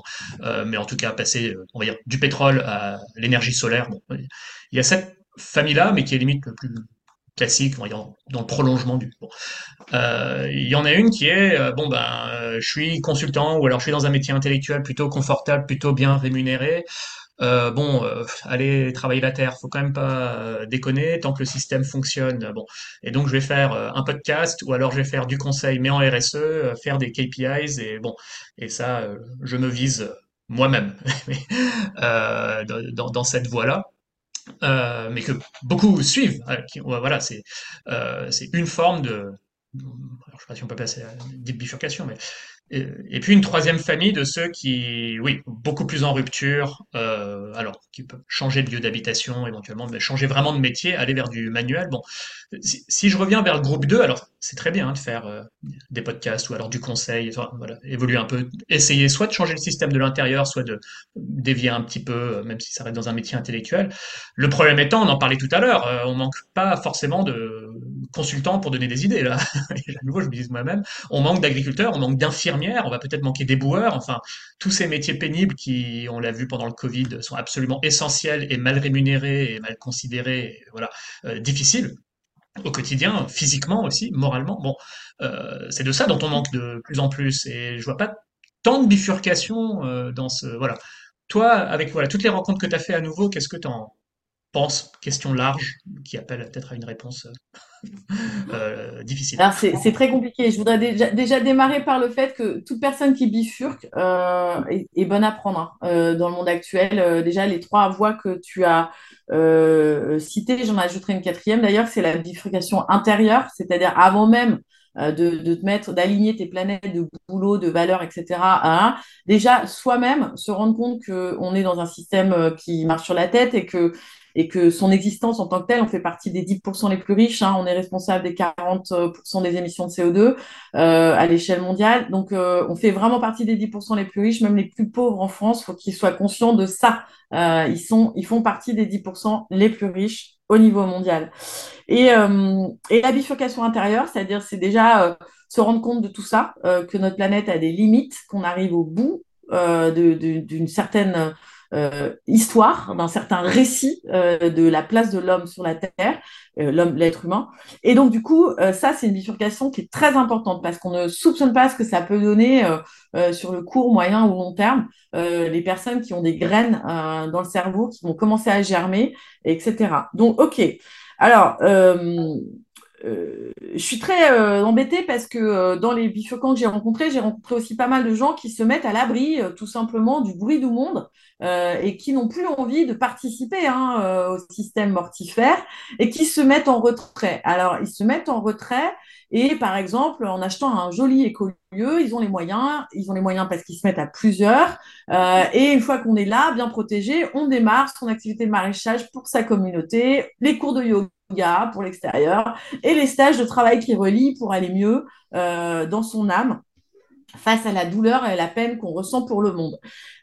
Euh, mais en tout cas, passer, euh, on va dire, du pétrole à l'énergie solaire. Il y a cette famille-là, mais qui est limite le plus classique, dans le prolongement du. Euh, il y en a une qui est, bon ben, je suis consultant ou alors je suis dans un métier intellectuel plutôt confortable, plutôt bien rémunéré. Euh, bon, euh, aller travailler la terre, faut quand même pas euh, déconner tant que le système fonctionne. Bon, et donc je vais faire un podcast ou alors je vais faire du conseil mais en RSE, faire des KPIs et bon, et ça, je me vise moi-même [laughs] dans, cette voie-là. mais que beaucoup suivent. Voilà, c'est une forme de, alors, je sais pas si on peut passer à une bifurcation, mais et, puis une troisième famille de ceux qui, oui, beaucoup plus en rupture, euh, alors qui peuvent changer de lieu d'habitation éventuellement, mais changer vraiment de métier, aller vers du manuel. Bon, si, je reviens vers le groupe 2, alors c'est très bien de faire euh, des podcasts ou alors du conseil, voilà, évoluer un peu, essayer soit de changer le système de l'intérieur, soit de dévier un petit peu, euh, même si ça reste dans un métier intellectuel. Le problème étant, on en parlait tout à l'heure, on manque pas forcément de consultants pour donner des idées là. [laughs] à nouveau, je me dis moi-même, on manque d'agriculteurs, on manque on va peut-être manquer d'éboueurs. Enfin, tous ces métiers pénibles qui, on l'a vu pendant le Covid, sont absolument essentiels et mal rémunérés et mal considérés, voilà, euh, difficiles au quotidien, physiquement aussi, moralement. Bon, euh, c'est de ça dont on manque de plus en plus. Et je vois pas tant de bifurcation euh, dans ce. Voilà. Toi, avec voilà, toutes les rencontres que tu as fait à nouveau, qu'est-ce que tu en penses Question large qui appelle peut-être à une réponse euh, [laughs] difficile. Alors, c'est très compliqué. Je voudrais déjà, démarrer par le fait que toute personne qui bifurque euh, est, bonne à prendre hein. euh, dans le monde actuel. déjà, les trois voies que tu as citées, j'en ajouterai une quatrième d'ailleurs, c'est la bifurcation intérieure, c'est-à-dire avant même de, te mettre, d'aligner tes planètes de boulot, de valeurs, etc. déjà, soi-même, se rendre compte qu'on est dans un système qui marche sur la tête et que et que son existence en tant que telle, on fait partie des 10% les plus riches, hein, on est responsable des 40% des émissions de CO2 euh, à l'échelle mondiale. Donc, euh, on fait vraiment partie des 10% les plus riches, même les plus pauvres en France, faut qu'ils soient conscients de ça. Euh, ils, sont, ils font partie des 10% les plus riches au niveau mondial. Et, et la bifurcation intérieure, c'est-à-dire c'est déjà se rendre compte de tout ça, que notre planète a des limites, qu'on arrive au bout d'une certaine histoire, d'un certain récit euh, de la place de l'homme sur la Terre, euh, l'homme, l'être humain. Et donc, du coup, ça, c'est une bifurcation qui est très importante parce qu'on ne soupçonne pas ce que ça peut donner sur le court, moyen ou long terme. les personnes qui ont des graines dans le cerveau qui vont commencer à germer, etc. Donc, OK. Alors, euh, je suis très euh, embêtée parce que euh, dans les bifurcants que j'ai rencontrés, j'ai rencontré aussi pas mal de gens qui se mettent à l'abri tout simplement du bruit du monde et qui n'ont plus envie de participer hein, au système mortifère et qui se mettent en retrait. Alors, ils se mettent en retrait et par exemple, en achetant un joli écolieu, ils ont les moyens, ils ont les moyens parce qu'ils se mettent à plusieurs. et une fois qu'on est là, bien protégé, on démarre son activité de maraîchage pour sa communauté, les cours de yoga pour l'extérieur et les stages de travail qui relient pour aller mieux euh, dans son âme face à la douleur et à la peine qu'on ressent pour le monde.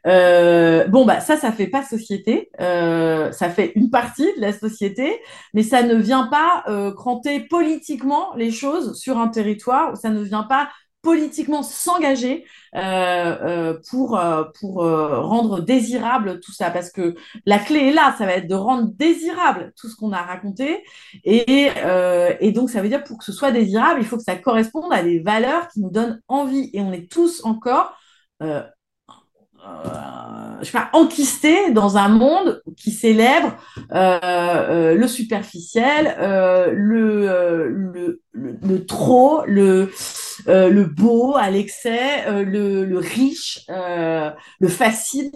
Euh, bon, bah ça, ça fait pas société, euh, ça fait une partie de la société, mais ça ne vient pas cranter politiquement les choses sur un territoire, ça ne vient pas politiquement s'engager euh, euh, pour, euh, pour rendre désirable tout ça. Parce que la clé est là, ça va être de rendre désirable tout ce qu'on a raconté. Et, et donc, ça veut dire pour que ce soit désirable, il faut que ça corresponde à des valeurs qui nous donnent envie. Et on est tous encore je sais pas, enquisté dans un monde qui célèbre euh, euh, le superficiel, le, le, le, trop, le, le beau à l'excès, le, le, riche, le facile.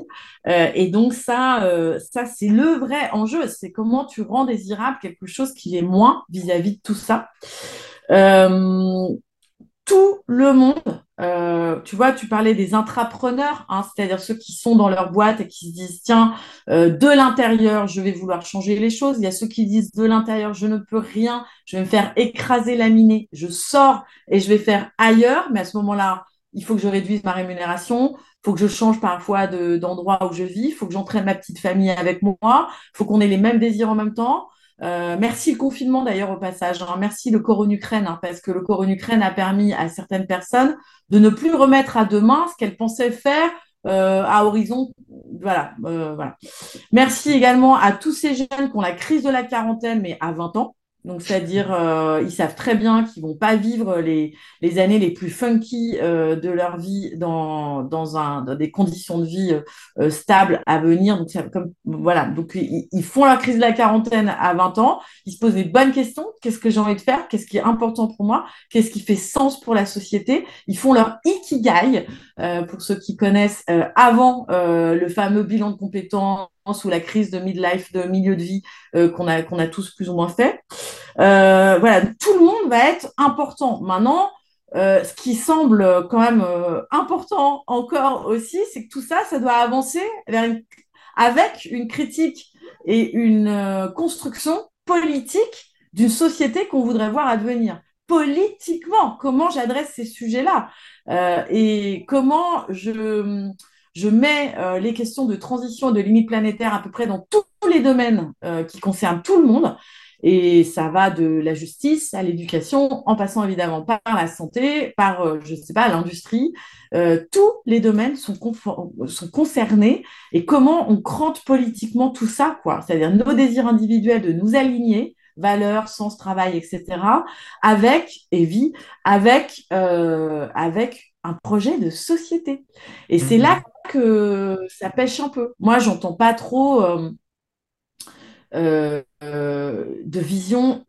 et donc ça, ça c'est le vrai enjeu. C'est comment tu rends désirable quelque chose qui est moins vis-à-vis de tout ça. tout le monde euh, tu vois, tu parlais des intrapreneurs, hein, c'est-à-dire ceux qui sont dans leur boîte et qui se disent tiens, euh, de l'intérieur, je vais vouloir changer les choses. Il y a ceux qui disent de l'intérieur, je ne peux rien, je vais me faire écraser, laminer, je sors et je vais faire ailleurs. Mais à ce moment-là, il faut que je réduise ma rémunération, il faut que je change parfois d'endroit où je vis, il faut que j'entraîne ma petite famille avec moi, il faut qu'on ait les mêmes désirs en même temps. Euh, merci le confinement d'ailleurs au passage. Hein. Merci le corps Ukraine, hein, parce que le corps Ukraine a permis à certaines personnes de ne plus remettre à demain ce qu'elles pensaient faire euh, à horizon. Voilà, euh, voilà. Merci également à tous ces jeunes qui ont la crise de la quarantaine, mais à 20 ans. Donc, c'est-à-dire, euh, ils savent très bien qu'ils vont pas vivre les, les années les plus funky euh, de leur vie dans, dans, un, dans des conditions de vie euh, stables à venir. Donc, comme, voilà. Donc, ils, font la crise de la quarantaine à 20 ans. Ils se posent des bonnes questions. Qu'est-ce que j'ai envie de faire? Qu'est-ce qui est important pour moi? Qu'est-ce qui fait sens pour la société? Ils font leur ikigai, pour ceux qui connaissent, avant le fameux bilan de compétences ou la crise de midlife, de milieu de vie euh, qu'on a, tous plus ou moins fait. Euh, voilà, tout le monde va être important. Maintenant, euh, ce qui semble quand même important encore aussi, c'est que tout ça, ça doit avancer avec une critique et une construction politique d'une société qu'on voudrait voir advenir. Politiquement, comment j'adresse ces sujets-là? Et comment je, je mets euh, les questions de transition et de limites planétaires à peu près dans tous les domaines euh, qui concernent tout le monde. Et ça va de la justice à l'éducation, en passant évidemment par la santé, par, euh, je ne sais pas, l'industrie. Tous les domaines sont, concernés et comment on crante politiquement tout ça, quoi? C'est-à-dire nos désirs individuels de nous aligner, valeurs, sens, travail, etc., avec, et vie, avec, avec un projet de société. Et c'est là Mhm. Que ça pêche un peu. Moi, j'entends pas trop. Euh, euh, euh, de vision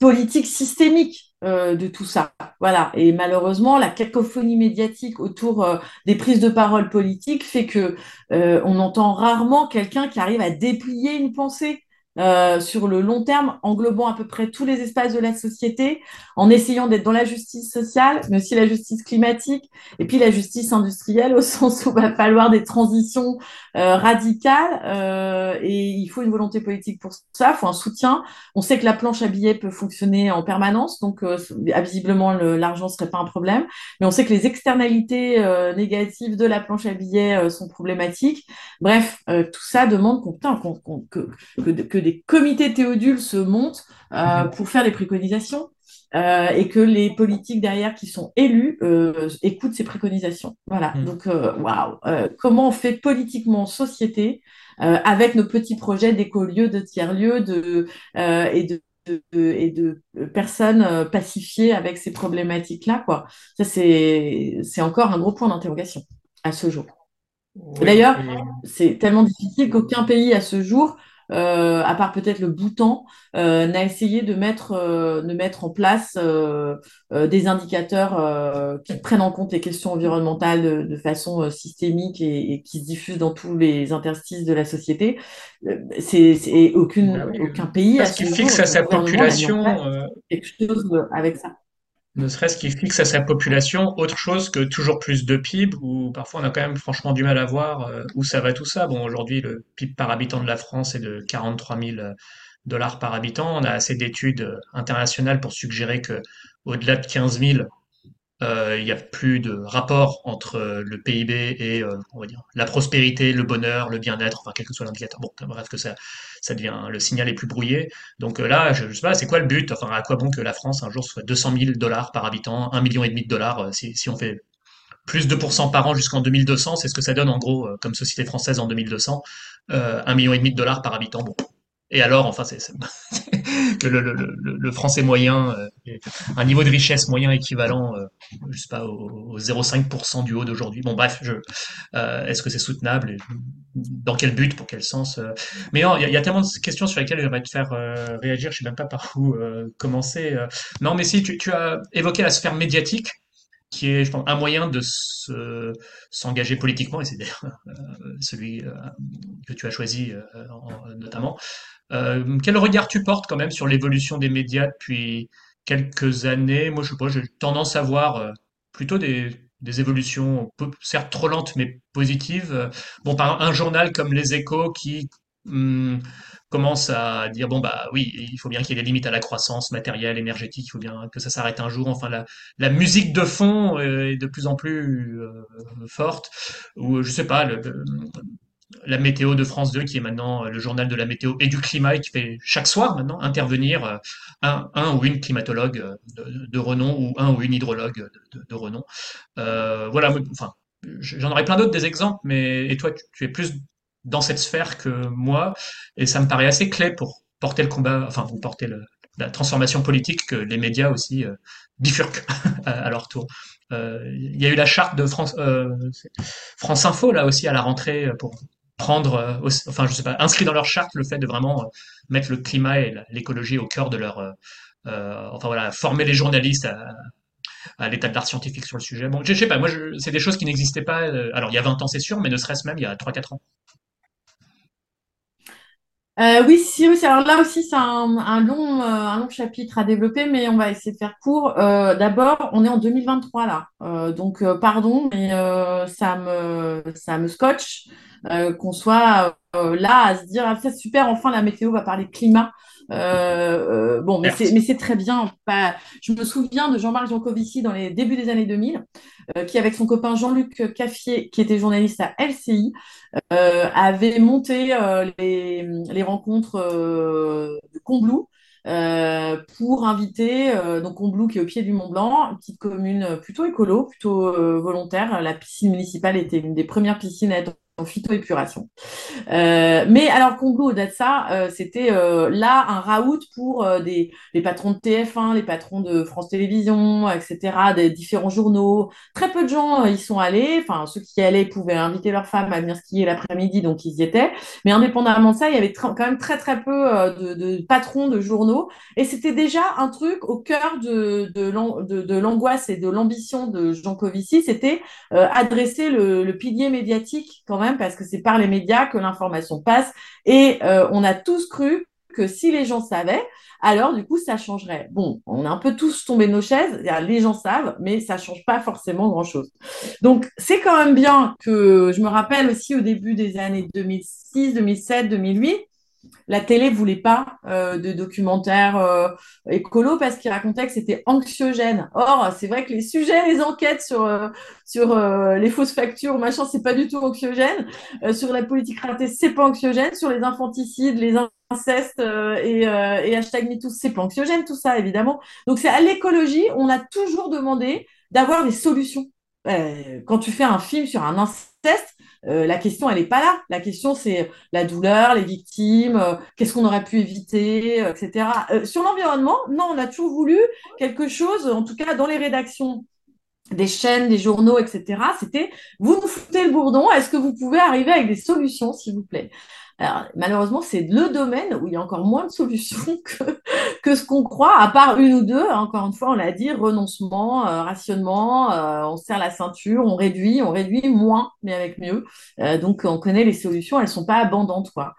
politique systémique de tout ça. Voilà. Et malheureusement, la cacophonie médiatique autour des prises de parole politiques fait que on entend rarement quelqu'un qui arrive à déplier une pensée. Euh, sur le long terme, englobant à peu près tous les espaces de la société, en essayant d'être dans la justice sociale, mais aussi la justice climatique, et puis la justice industrielle, au [laughs] sens où il va falloir des transitions euh, radicale euh, et il faut une volonté politique pour ça, il faut un soutien. On sait que la planche à billets peut fonctionner en permanence, donc euh, visiblement l'argent serait pas un problème, mais on sait que les externalités euh, négatives de la planche à billets sont problématiques. Bref, tout ça demande qu'on, qu'on, que, que, que, des comités théodules se montent euh, Mhm. pour faire des préconisations euh, et que les politiques derrière qui sont élus euh, écoutent ces préconisations. Voilà. Mhm. Donc, waouh. Comment on fait politiquement en société avec nos petits projets d'écolieux, de tiers-lieux de, et de de, et de personnes pacifiées avec ces problématiques-là, quoi. Ça, c'est, c'est encore un gros point d'interrogation à ce jour. Oui, D'ailleurs, et c'est tellement difficile qu'aucun pays à ce jour, euh, à part peut-être le Bhoutan, euh, n'a essayé de mettre, euh, de mettre en place des indicateurs qui prennent en compte les questions environnementales de, de façon systémique et, et qui se diffusent dans tous les interstices de la société. C'est, bah aucune, oui, euh, aucun pays parce qu'il fixe à sa population, quelque chose avec ça. Ne serait-ce qu'il fixe à sa population autre chose que toujours plus de PIB, où parfois on a quand même franchement du mal à voir euh, où ça va tout ça. Bon, aujourd'hui, le PIB par habitant de la France est de 43 000 dollars par habitant. On a assez d'études euh, internationales pour suggérer que au-delà de 15 000, euh, il n'y a plus de rapport entre euh, le PIB et euh, la prospérité, le bonheur, le bien-être, enfin quel que soit l'indicateur. Bon, bref, que ça, devient le signal est plus brouillé. Donc euh, là, je, je sais pas, c'est quoi le but? Enfin, à quoi bon que la France un jour soit 200 000 dollars par habitant, un million et demi de dollars euh, si, on fait plus de 2% par an jusqu'en 2200, c'est ce que ça donne en gros euh, comme société française en 2200, euh, un million et demi de dollars par habitant. Et alors, enfin, c'est [laughs] que le, le, le, le français moyen, euh, un niveau de richesse moyen équivalent, euh, je sais pas, au, au 0,5% du haut d'aujourd'hui. Bon, bref, euh, est-ce que c'est soutenable et dans quel but, pour quel sens euh. Mais il y, y a tellement de questions sur lesquelles j'aimerais te faire euh, réagir. Je sais même pas par où euh, commencer. Non, mais si tu, tu as évoqué la sphère médiatique qui est, je pense, un moyen de se, s'engager politiquement, et c'est d'ailleurs euh, celui euh, que tu as choisi euh, en- notamment. Quel regard tu portes quand même sur l'évolution des médias depuis quelques années? Moi, je sais pas, j'ai tendance à voir plutôt des, des évolutions, certes trop lentes, mais positives. Bon, par un journal comme Les Échos qui hum, commence à dire, bon, bah oui, il faut bien qu'il y ait des limites à la croissance matérielle, énergétique, il faut bien que ça s'arrête un jour. Enfin, la, la musique de fond euh, est de plus en plus euh, forte. Ou, je sais pas, la météo de France 2, qui est maintenant euh, le journal de la météo et du climat, et qui fait chaque soir maintenant intervenir un, un ou une climatologue de, renom ou un ou une hydrologue de, renom. Voilà, enfin, j'en aurais plein d'autres des exemples, mais et toi, tu es plus dans cette sphère que moi, et ça me paraît assez clé pour porter le combat, enfin, pour porter la transformation politique que les médias aussi euh, bifurquent [laughs] à, leur tour. Euh, Il y a eu la charte de France, euh, Info là aussi à la rentrée pour prendre, enfin je sais pas, inscrit dans leur charte le fait de vraiment mettre le climat et l'écologie au cœur de leur, enfin voilà, former les journalistes à, l'état de l'art scientifique sur le sujet. Bon, je, je sais pas, moi c'est des choses qui n'existaient pas. alors il y a 20 ans c'est sûr, mais ne serait-ce même il y a trois quatre ans. Euh, oui, Cyrus, alors là aussi, c'est un, long, euh, un long chapitre à développer, mais on va essayer de faire court. Euh, d'abord, on est en 2023 là. Donc, pardon, mais ça me, ça me scotche qu'on soit là à se dire, ah, c'est super, enfin la météo va parler climat. Euh, euh, bon, mais c'est, très bien. Pas... Je me souviens de Jean-Marc Jancovici dans les débuts des années 2000, euh, qui, avec son copain Jean-Luc Caffier, qui était journaliste à LCI, avait monté les, les rencontres de Combloux euh, pour inviter, euh, donc Combloux qui est au pied du Mont Blanc, une petite commune plutôt écolo, plutôt euh, volontaire. La piscine municipale était une des premières piscines à être en phytoépuration. Euh, mais alors Combloux, au-delà de ça, euh, c'était euh, là un raout pour euh, les patrons de TF1, les patrons de France Télévisions, etc., des différents journaux. Très peu de gens euh, y sont allés. Enfin, ceux qui y allaient pouvaient inviter leurs femmes à venir skier l'après-midi, donc ils y étaient. Mais indépendamment de ça, il y avait quand même très très peu euh, de, patrons de journaux. Et c'était déjà un truc au cœur de, de, l'an- de, de l'angoisse et de l'ambition de Jean Covici, c'était euh, adresser le, le pilier médiatique quand même, parce que c'est par les médias que l'information passe. Et euh, on a tous cru que si les gens savaient, alors du coup, ça changerait. Bon, on a un peu tous tombé de nos chaises, les gens savent, mais ça change pas forcément grand-chose. Donc, c'est quand même bien que je me rappelle aussi au début des années 2006, 2007, 2008, la télé voulait pas euh, de documentaires euh, écolo parce qu'il racontait que c'était anxiogène. Or, c'est vrai que les sujets, les enquêtes sur, euh, sur les fausses factures, machin, c'est pas du tout anxiogène. Sur la politique ratée, c'est pas anxiogène. Sur les infanticides, les incestes et, et hashtag MeToo, c'est pas anxiogène tout ça, évidemment. Donc, c'est à l'écologie, on a toujours demandé d'avoir des solutions. Quand tu fais un film sur un inceste, euh, la question, elle n'est pas là. La question, c'est la douleur, les victimes, euh, qu'est-ce qu'on aurait pu éviter, euh, etc. Euh, sur l'environnement, non, on a toujours voulu quelque chose, en tout cas dans les rédactions des chaînes, des journaux, etc. C'était, vous nous foutez le bourdon, est-ce que vous pouvez arriver avec des solutions, s'il vous plaît? Alors, malheureusement, c'est le domaine où il y a encore moins de solutions [laughs] que, ce qu'on croit, à part une ou deux. Encore une fois, on l'a dit, renoncement, euh, rationnement, euh, on serre la ceinture, on réduit, on réduit moins, mais avec mieux. Euh, donc, on connaît les solutions, elles sont pas abondantes, quoi.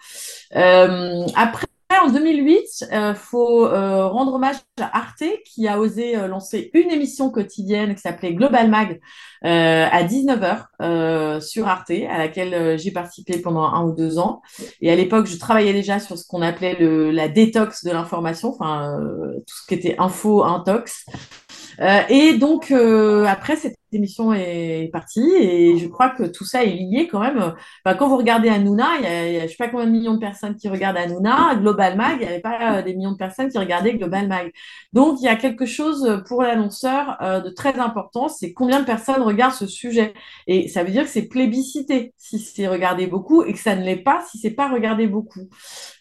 Après, en 2008, il faut euh, rendre hommage à Arte qui a osé euh, lancer une émission quotidienne qui s'appelait Global Mag euh, à 19h euh, sur Arte, à laquelle euh, j'ai participé pendant un ou deux ans. Et à l'époque, je travaillais déjà sur ce qu'on appelait le, la détox de l'information, enfin euh, tout ce qui était info, intox. Euh, et donc, euh, après, cette émission est partie et je crois que tout ça est lié quand même. Enfin, quand vous regardez Hanouna, il y a, il y a je sais pas combien de millions de personnes qui regardent Hanouna. Global Mag, il n'y avait pas euh, des millions de personnes qui regardaient Global Mag. Donc, il y a quelque chose pour l'annonceur euh, de très important, c'est combien de personnes regardent ce sujet. Et ça veut dire que c'est plébiscité si c'est regardé beaucoup et que ça ne l'est pas si c'est pas regardé beaucoup.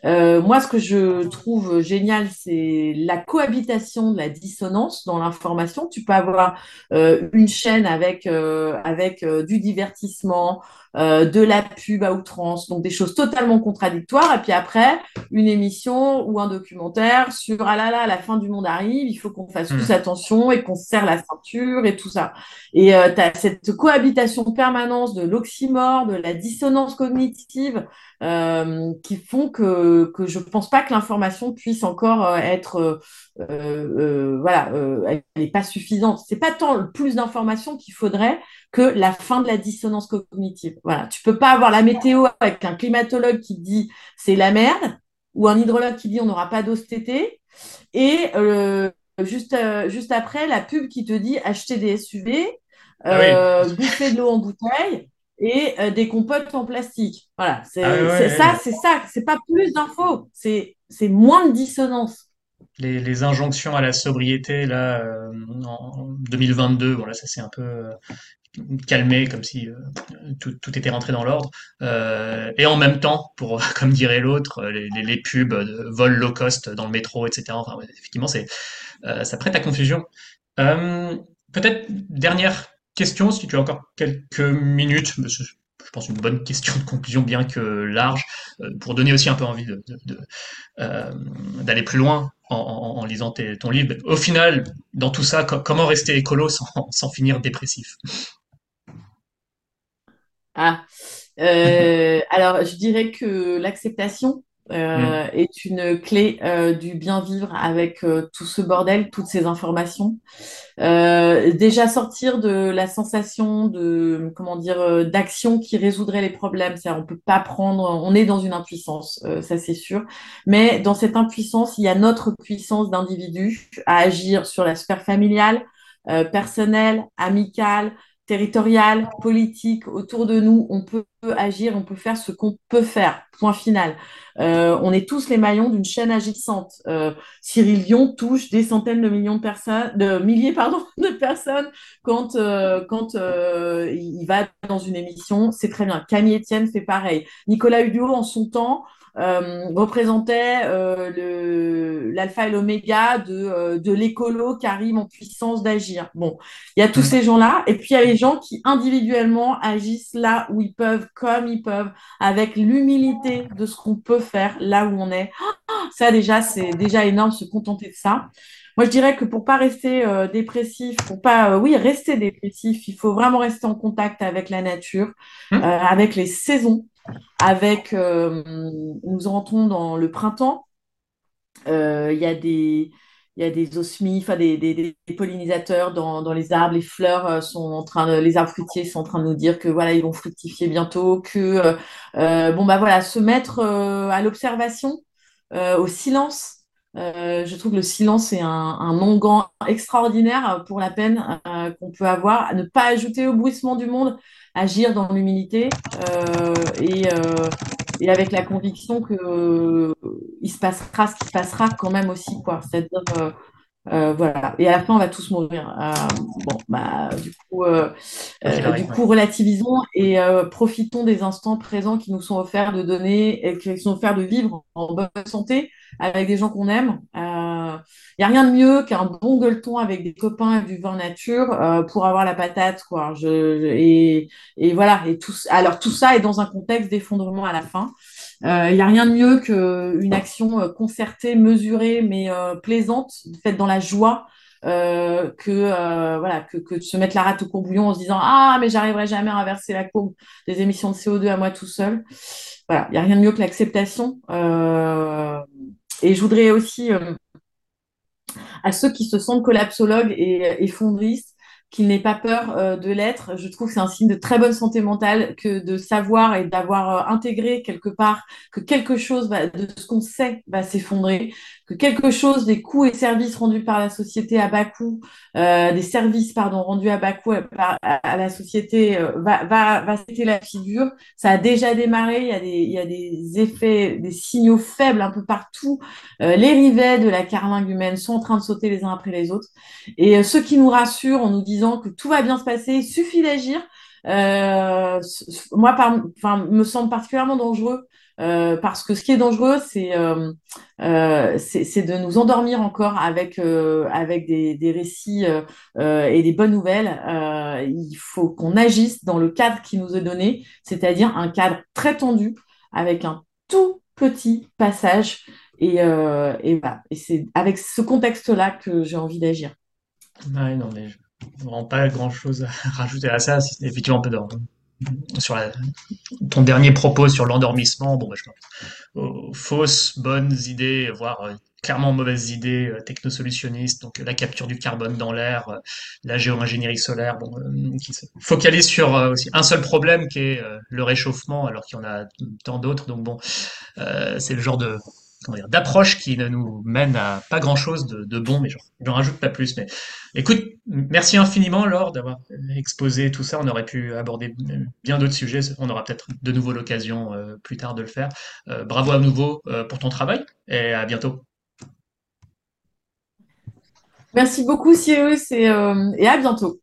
Euh, moi, ce que je trouve génial, c'est la cohabitation de la dissonance dans l'information. Tu peux avoir euh, une chaîne avec, euh, euh, du divertissement, euh, de la pub à outrance, donc des choses totalement contradictoires. Et puis après, une émission ou un documentaire sur ah là là, la fin du monde arrive, il faut qu'on fasse tous Hmm. attention et qu'on se serre la ceinture et tout ça. Et euh, tu as cette cohabitation permanente de l'oxymore, de la dissonance cognitive euh, qui font que, que je ne pense pas que l'information puisse encore euh, être, euh, euh, voilà, elle n'est pas suffisante. C'est pas tant le plus d'informations qu'il faudrait que la fin de la dissonance cognitive. Voilà, tu peux pas avoir la météo avec un climatologue qui dit c'est la merde ou un hydrologue qui dit on n'aura pas d'eau cet été et euh, juste, euh, juste après la pub qui te dit acheter des SUV, Ah oui. euh, bouffer de l'eau en bouteille et des compotes en plastique. Voilà, Ah c'est c'est ouais, ça, c'est ça, c'est pas plus d'infos, c'est c'est moins de dissonance. Les, les injonctions à la sobriété là euh, en 2022, bon là ça s'est un peu euh, calmé comme si euh, tout, était rentré dans l'ordre. Euh, et en même temps, pour [laughs] comme dirait l'autre, les, les, pubs vol low cost dans le métro, etc. Enfin, effectivement, euh, ça prête à confusion. Euh, peut-être dernière question, si tu as encore quelques minutes, je pense une bonne question de conclusion, bien que large, euh, pour donner aussi un peu envie euh, d'aller plus loin en, lisant ton livre. Au final, dans tout ça, co- comment rester écolo sans finir dépressif? Ah, euh, alors je dirais que l'acceptation, euh, Mm. est une clé euh, du bien vivre avec euh, tout ce bordel, toutes ces informations. Euh, déjà sortir de la sensation de, comment dire, d'action qui résoudrait les problèmes. C'est-à-dire, on peut pas prendre, on est dans une impuissance, euh, ça c'est sûr. Mais dans cette impuissance, il y a notre puissance d'individu à agir sur la sphère familiale, euh, personnelle, amicale, territoriale, politique, autour de nous. On peut agir, on peut faire ce qu'on peut faire. Point final. Euh, on est tous les maillons d'une chaîne agissante. Euh, Cyril Dion touche des centaines de millions de personnes, de milliers pardon, [laughs] de personnes quand euh, quand il va dans une émission. C'est très bien. Camille Etienne fait pareil. Nicolas Hulot en son temps euh, représentait euh, le l'alpha et l'oméga de euh, de l'écolo qui arrive en puissance d'agir. Bon, il y a tous Mm. ces gens-là et puis il y a les gens qui individuellement agissent là où ils peuvent, comme ils peuvent, avec l'humilité de ce qu'on peut faire là où on est. Ça, déjà, c'est déjà énorme, se contenter de ça. Moi, je dirais que pour pas rester euh, dépressif, pour pas, euh, oui, rester dépressif, il faut vraiment rester en contact avec la nature, euh, Mm. avec les saisons, avec, euh, nous entrons dans le printemps. Euh, Il y a des, il des des, des, des pollinisateurs dans, dans les arbres. Les fleurs euh, sont en train de, les arbres fruitiers sont en train de nous dire que voilà, ils vont fructifier bientôt, que bon bah voilà, se mettre à l'observation, au silence. Je trouve que le silence est un, un onguent extraordinaire pour la peine qu'on peut avoir, à ne pas ajouter au bruissement du monde, agir dans l'humilité euh, et, euh, et avec la conviction que euh, il se passera ce qui se passera quand même aussi, quoi. C'est-à-dire, euh, euh, voilà. Et à la fin, on va tous mourir. Euh, bon, bah, du coup, euh, euh, du coup, relativisons et euh, profitons des instants présents qui nous sont offerts de donner et qui nous sont offerts de vivre en bonne santé avec des gens qu'on aime. Il n'y a rien de mieux qu'un bon gueuleton avec des copains et du vin nature euh, pour avoir la patate, quoi. Je, je- et, et voilà. Et tout, alors, tout ça est dans un contexte d'effondrement à la fin. Euh, Il n'y a rien de mieux qu'une action euh, concertée, mesurée, mais euh, plaisante, faite dans la joie, euh, que, euh, voilà, que, que de se mettre la rate au courbouillon en se disant Ah, mais j'arriverai jamais à inverser la courbe des émissions de CO2 à moi tout seul. Voilà, il n'y a rien de mieux que l'acceptation. Euh, et je voudrais aussi euh, à ceux qui se sentent collapsologues et effondristes qu'ils n'aient pas peur euh, de l'être. Je trouve que c'est un signe de très bonne santé mentale que de savoir et d'avoir euh, intégré quelque part que quelque chose va, de ce qu'on sait va s'effondrer, que quelque chose des coûts et services rendus par la société à bas coût, euh, des services pardon rendus à bas coût à, à, la société euh, va va va la figure. Ça a déjà démarré. Il y a des il y a des effets, des signaux faibles un peu partout. Euh, les rivets de la carlingue humaine sont en train de sauter les uns après les autres. Et euh, ceux qui nous rassurent en nous disant que tout va bien se passer, suffit d'agir, euh, moi, me semble particulièrement dangereux. Euh, parce que ce qui est dangereux, c'est euh, de nous endormir encore avec des, récits et des bonnes nouvelles. Il faut qu'on agisse dans le cadre qui nous est donné, c'est-à-dire un cadre très tendu avec un tout petit passage. Et c'est avec ce contexte-là que j'ai envie d'agir. Ouais, non, mais je vraiment pas grand-chose à [laughs] rajouter à ça. si Effectivement, peu dans, sur ton dernier propos sur l'endormissement, bon, bah, je pense aux fausses, bonnes idées, voire euh, clairement mauvaises idées euh, technosolutionnistes, donc euh, la capture du carbone dans l'air, euh, la géo-ingénierie solaire, bon, euh, qui se focalise sur euh, aussi un seul problème qui est euh, le réchauffement, alors qu'il y en a tant d'autres. Donc bon, euh, c'est le genre de d'approche qui ne nous mène à pas grand-chose de, de bon, mais j'en rajoute pas plus. Mais écoute, merci infiniment Laure d'avoir exposé tout ça. On aurait pu aborder bien d'autres sujets. On aura peut-être de nouveau l'occasion euh, plus tard de le faire. Euh, bravo à nouveau euh, pour ton travail et à bientôt. Merci beaucoup, Cyrus, euh, et à bientôt.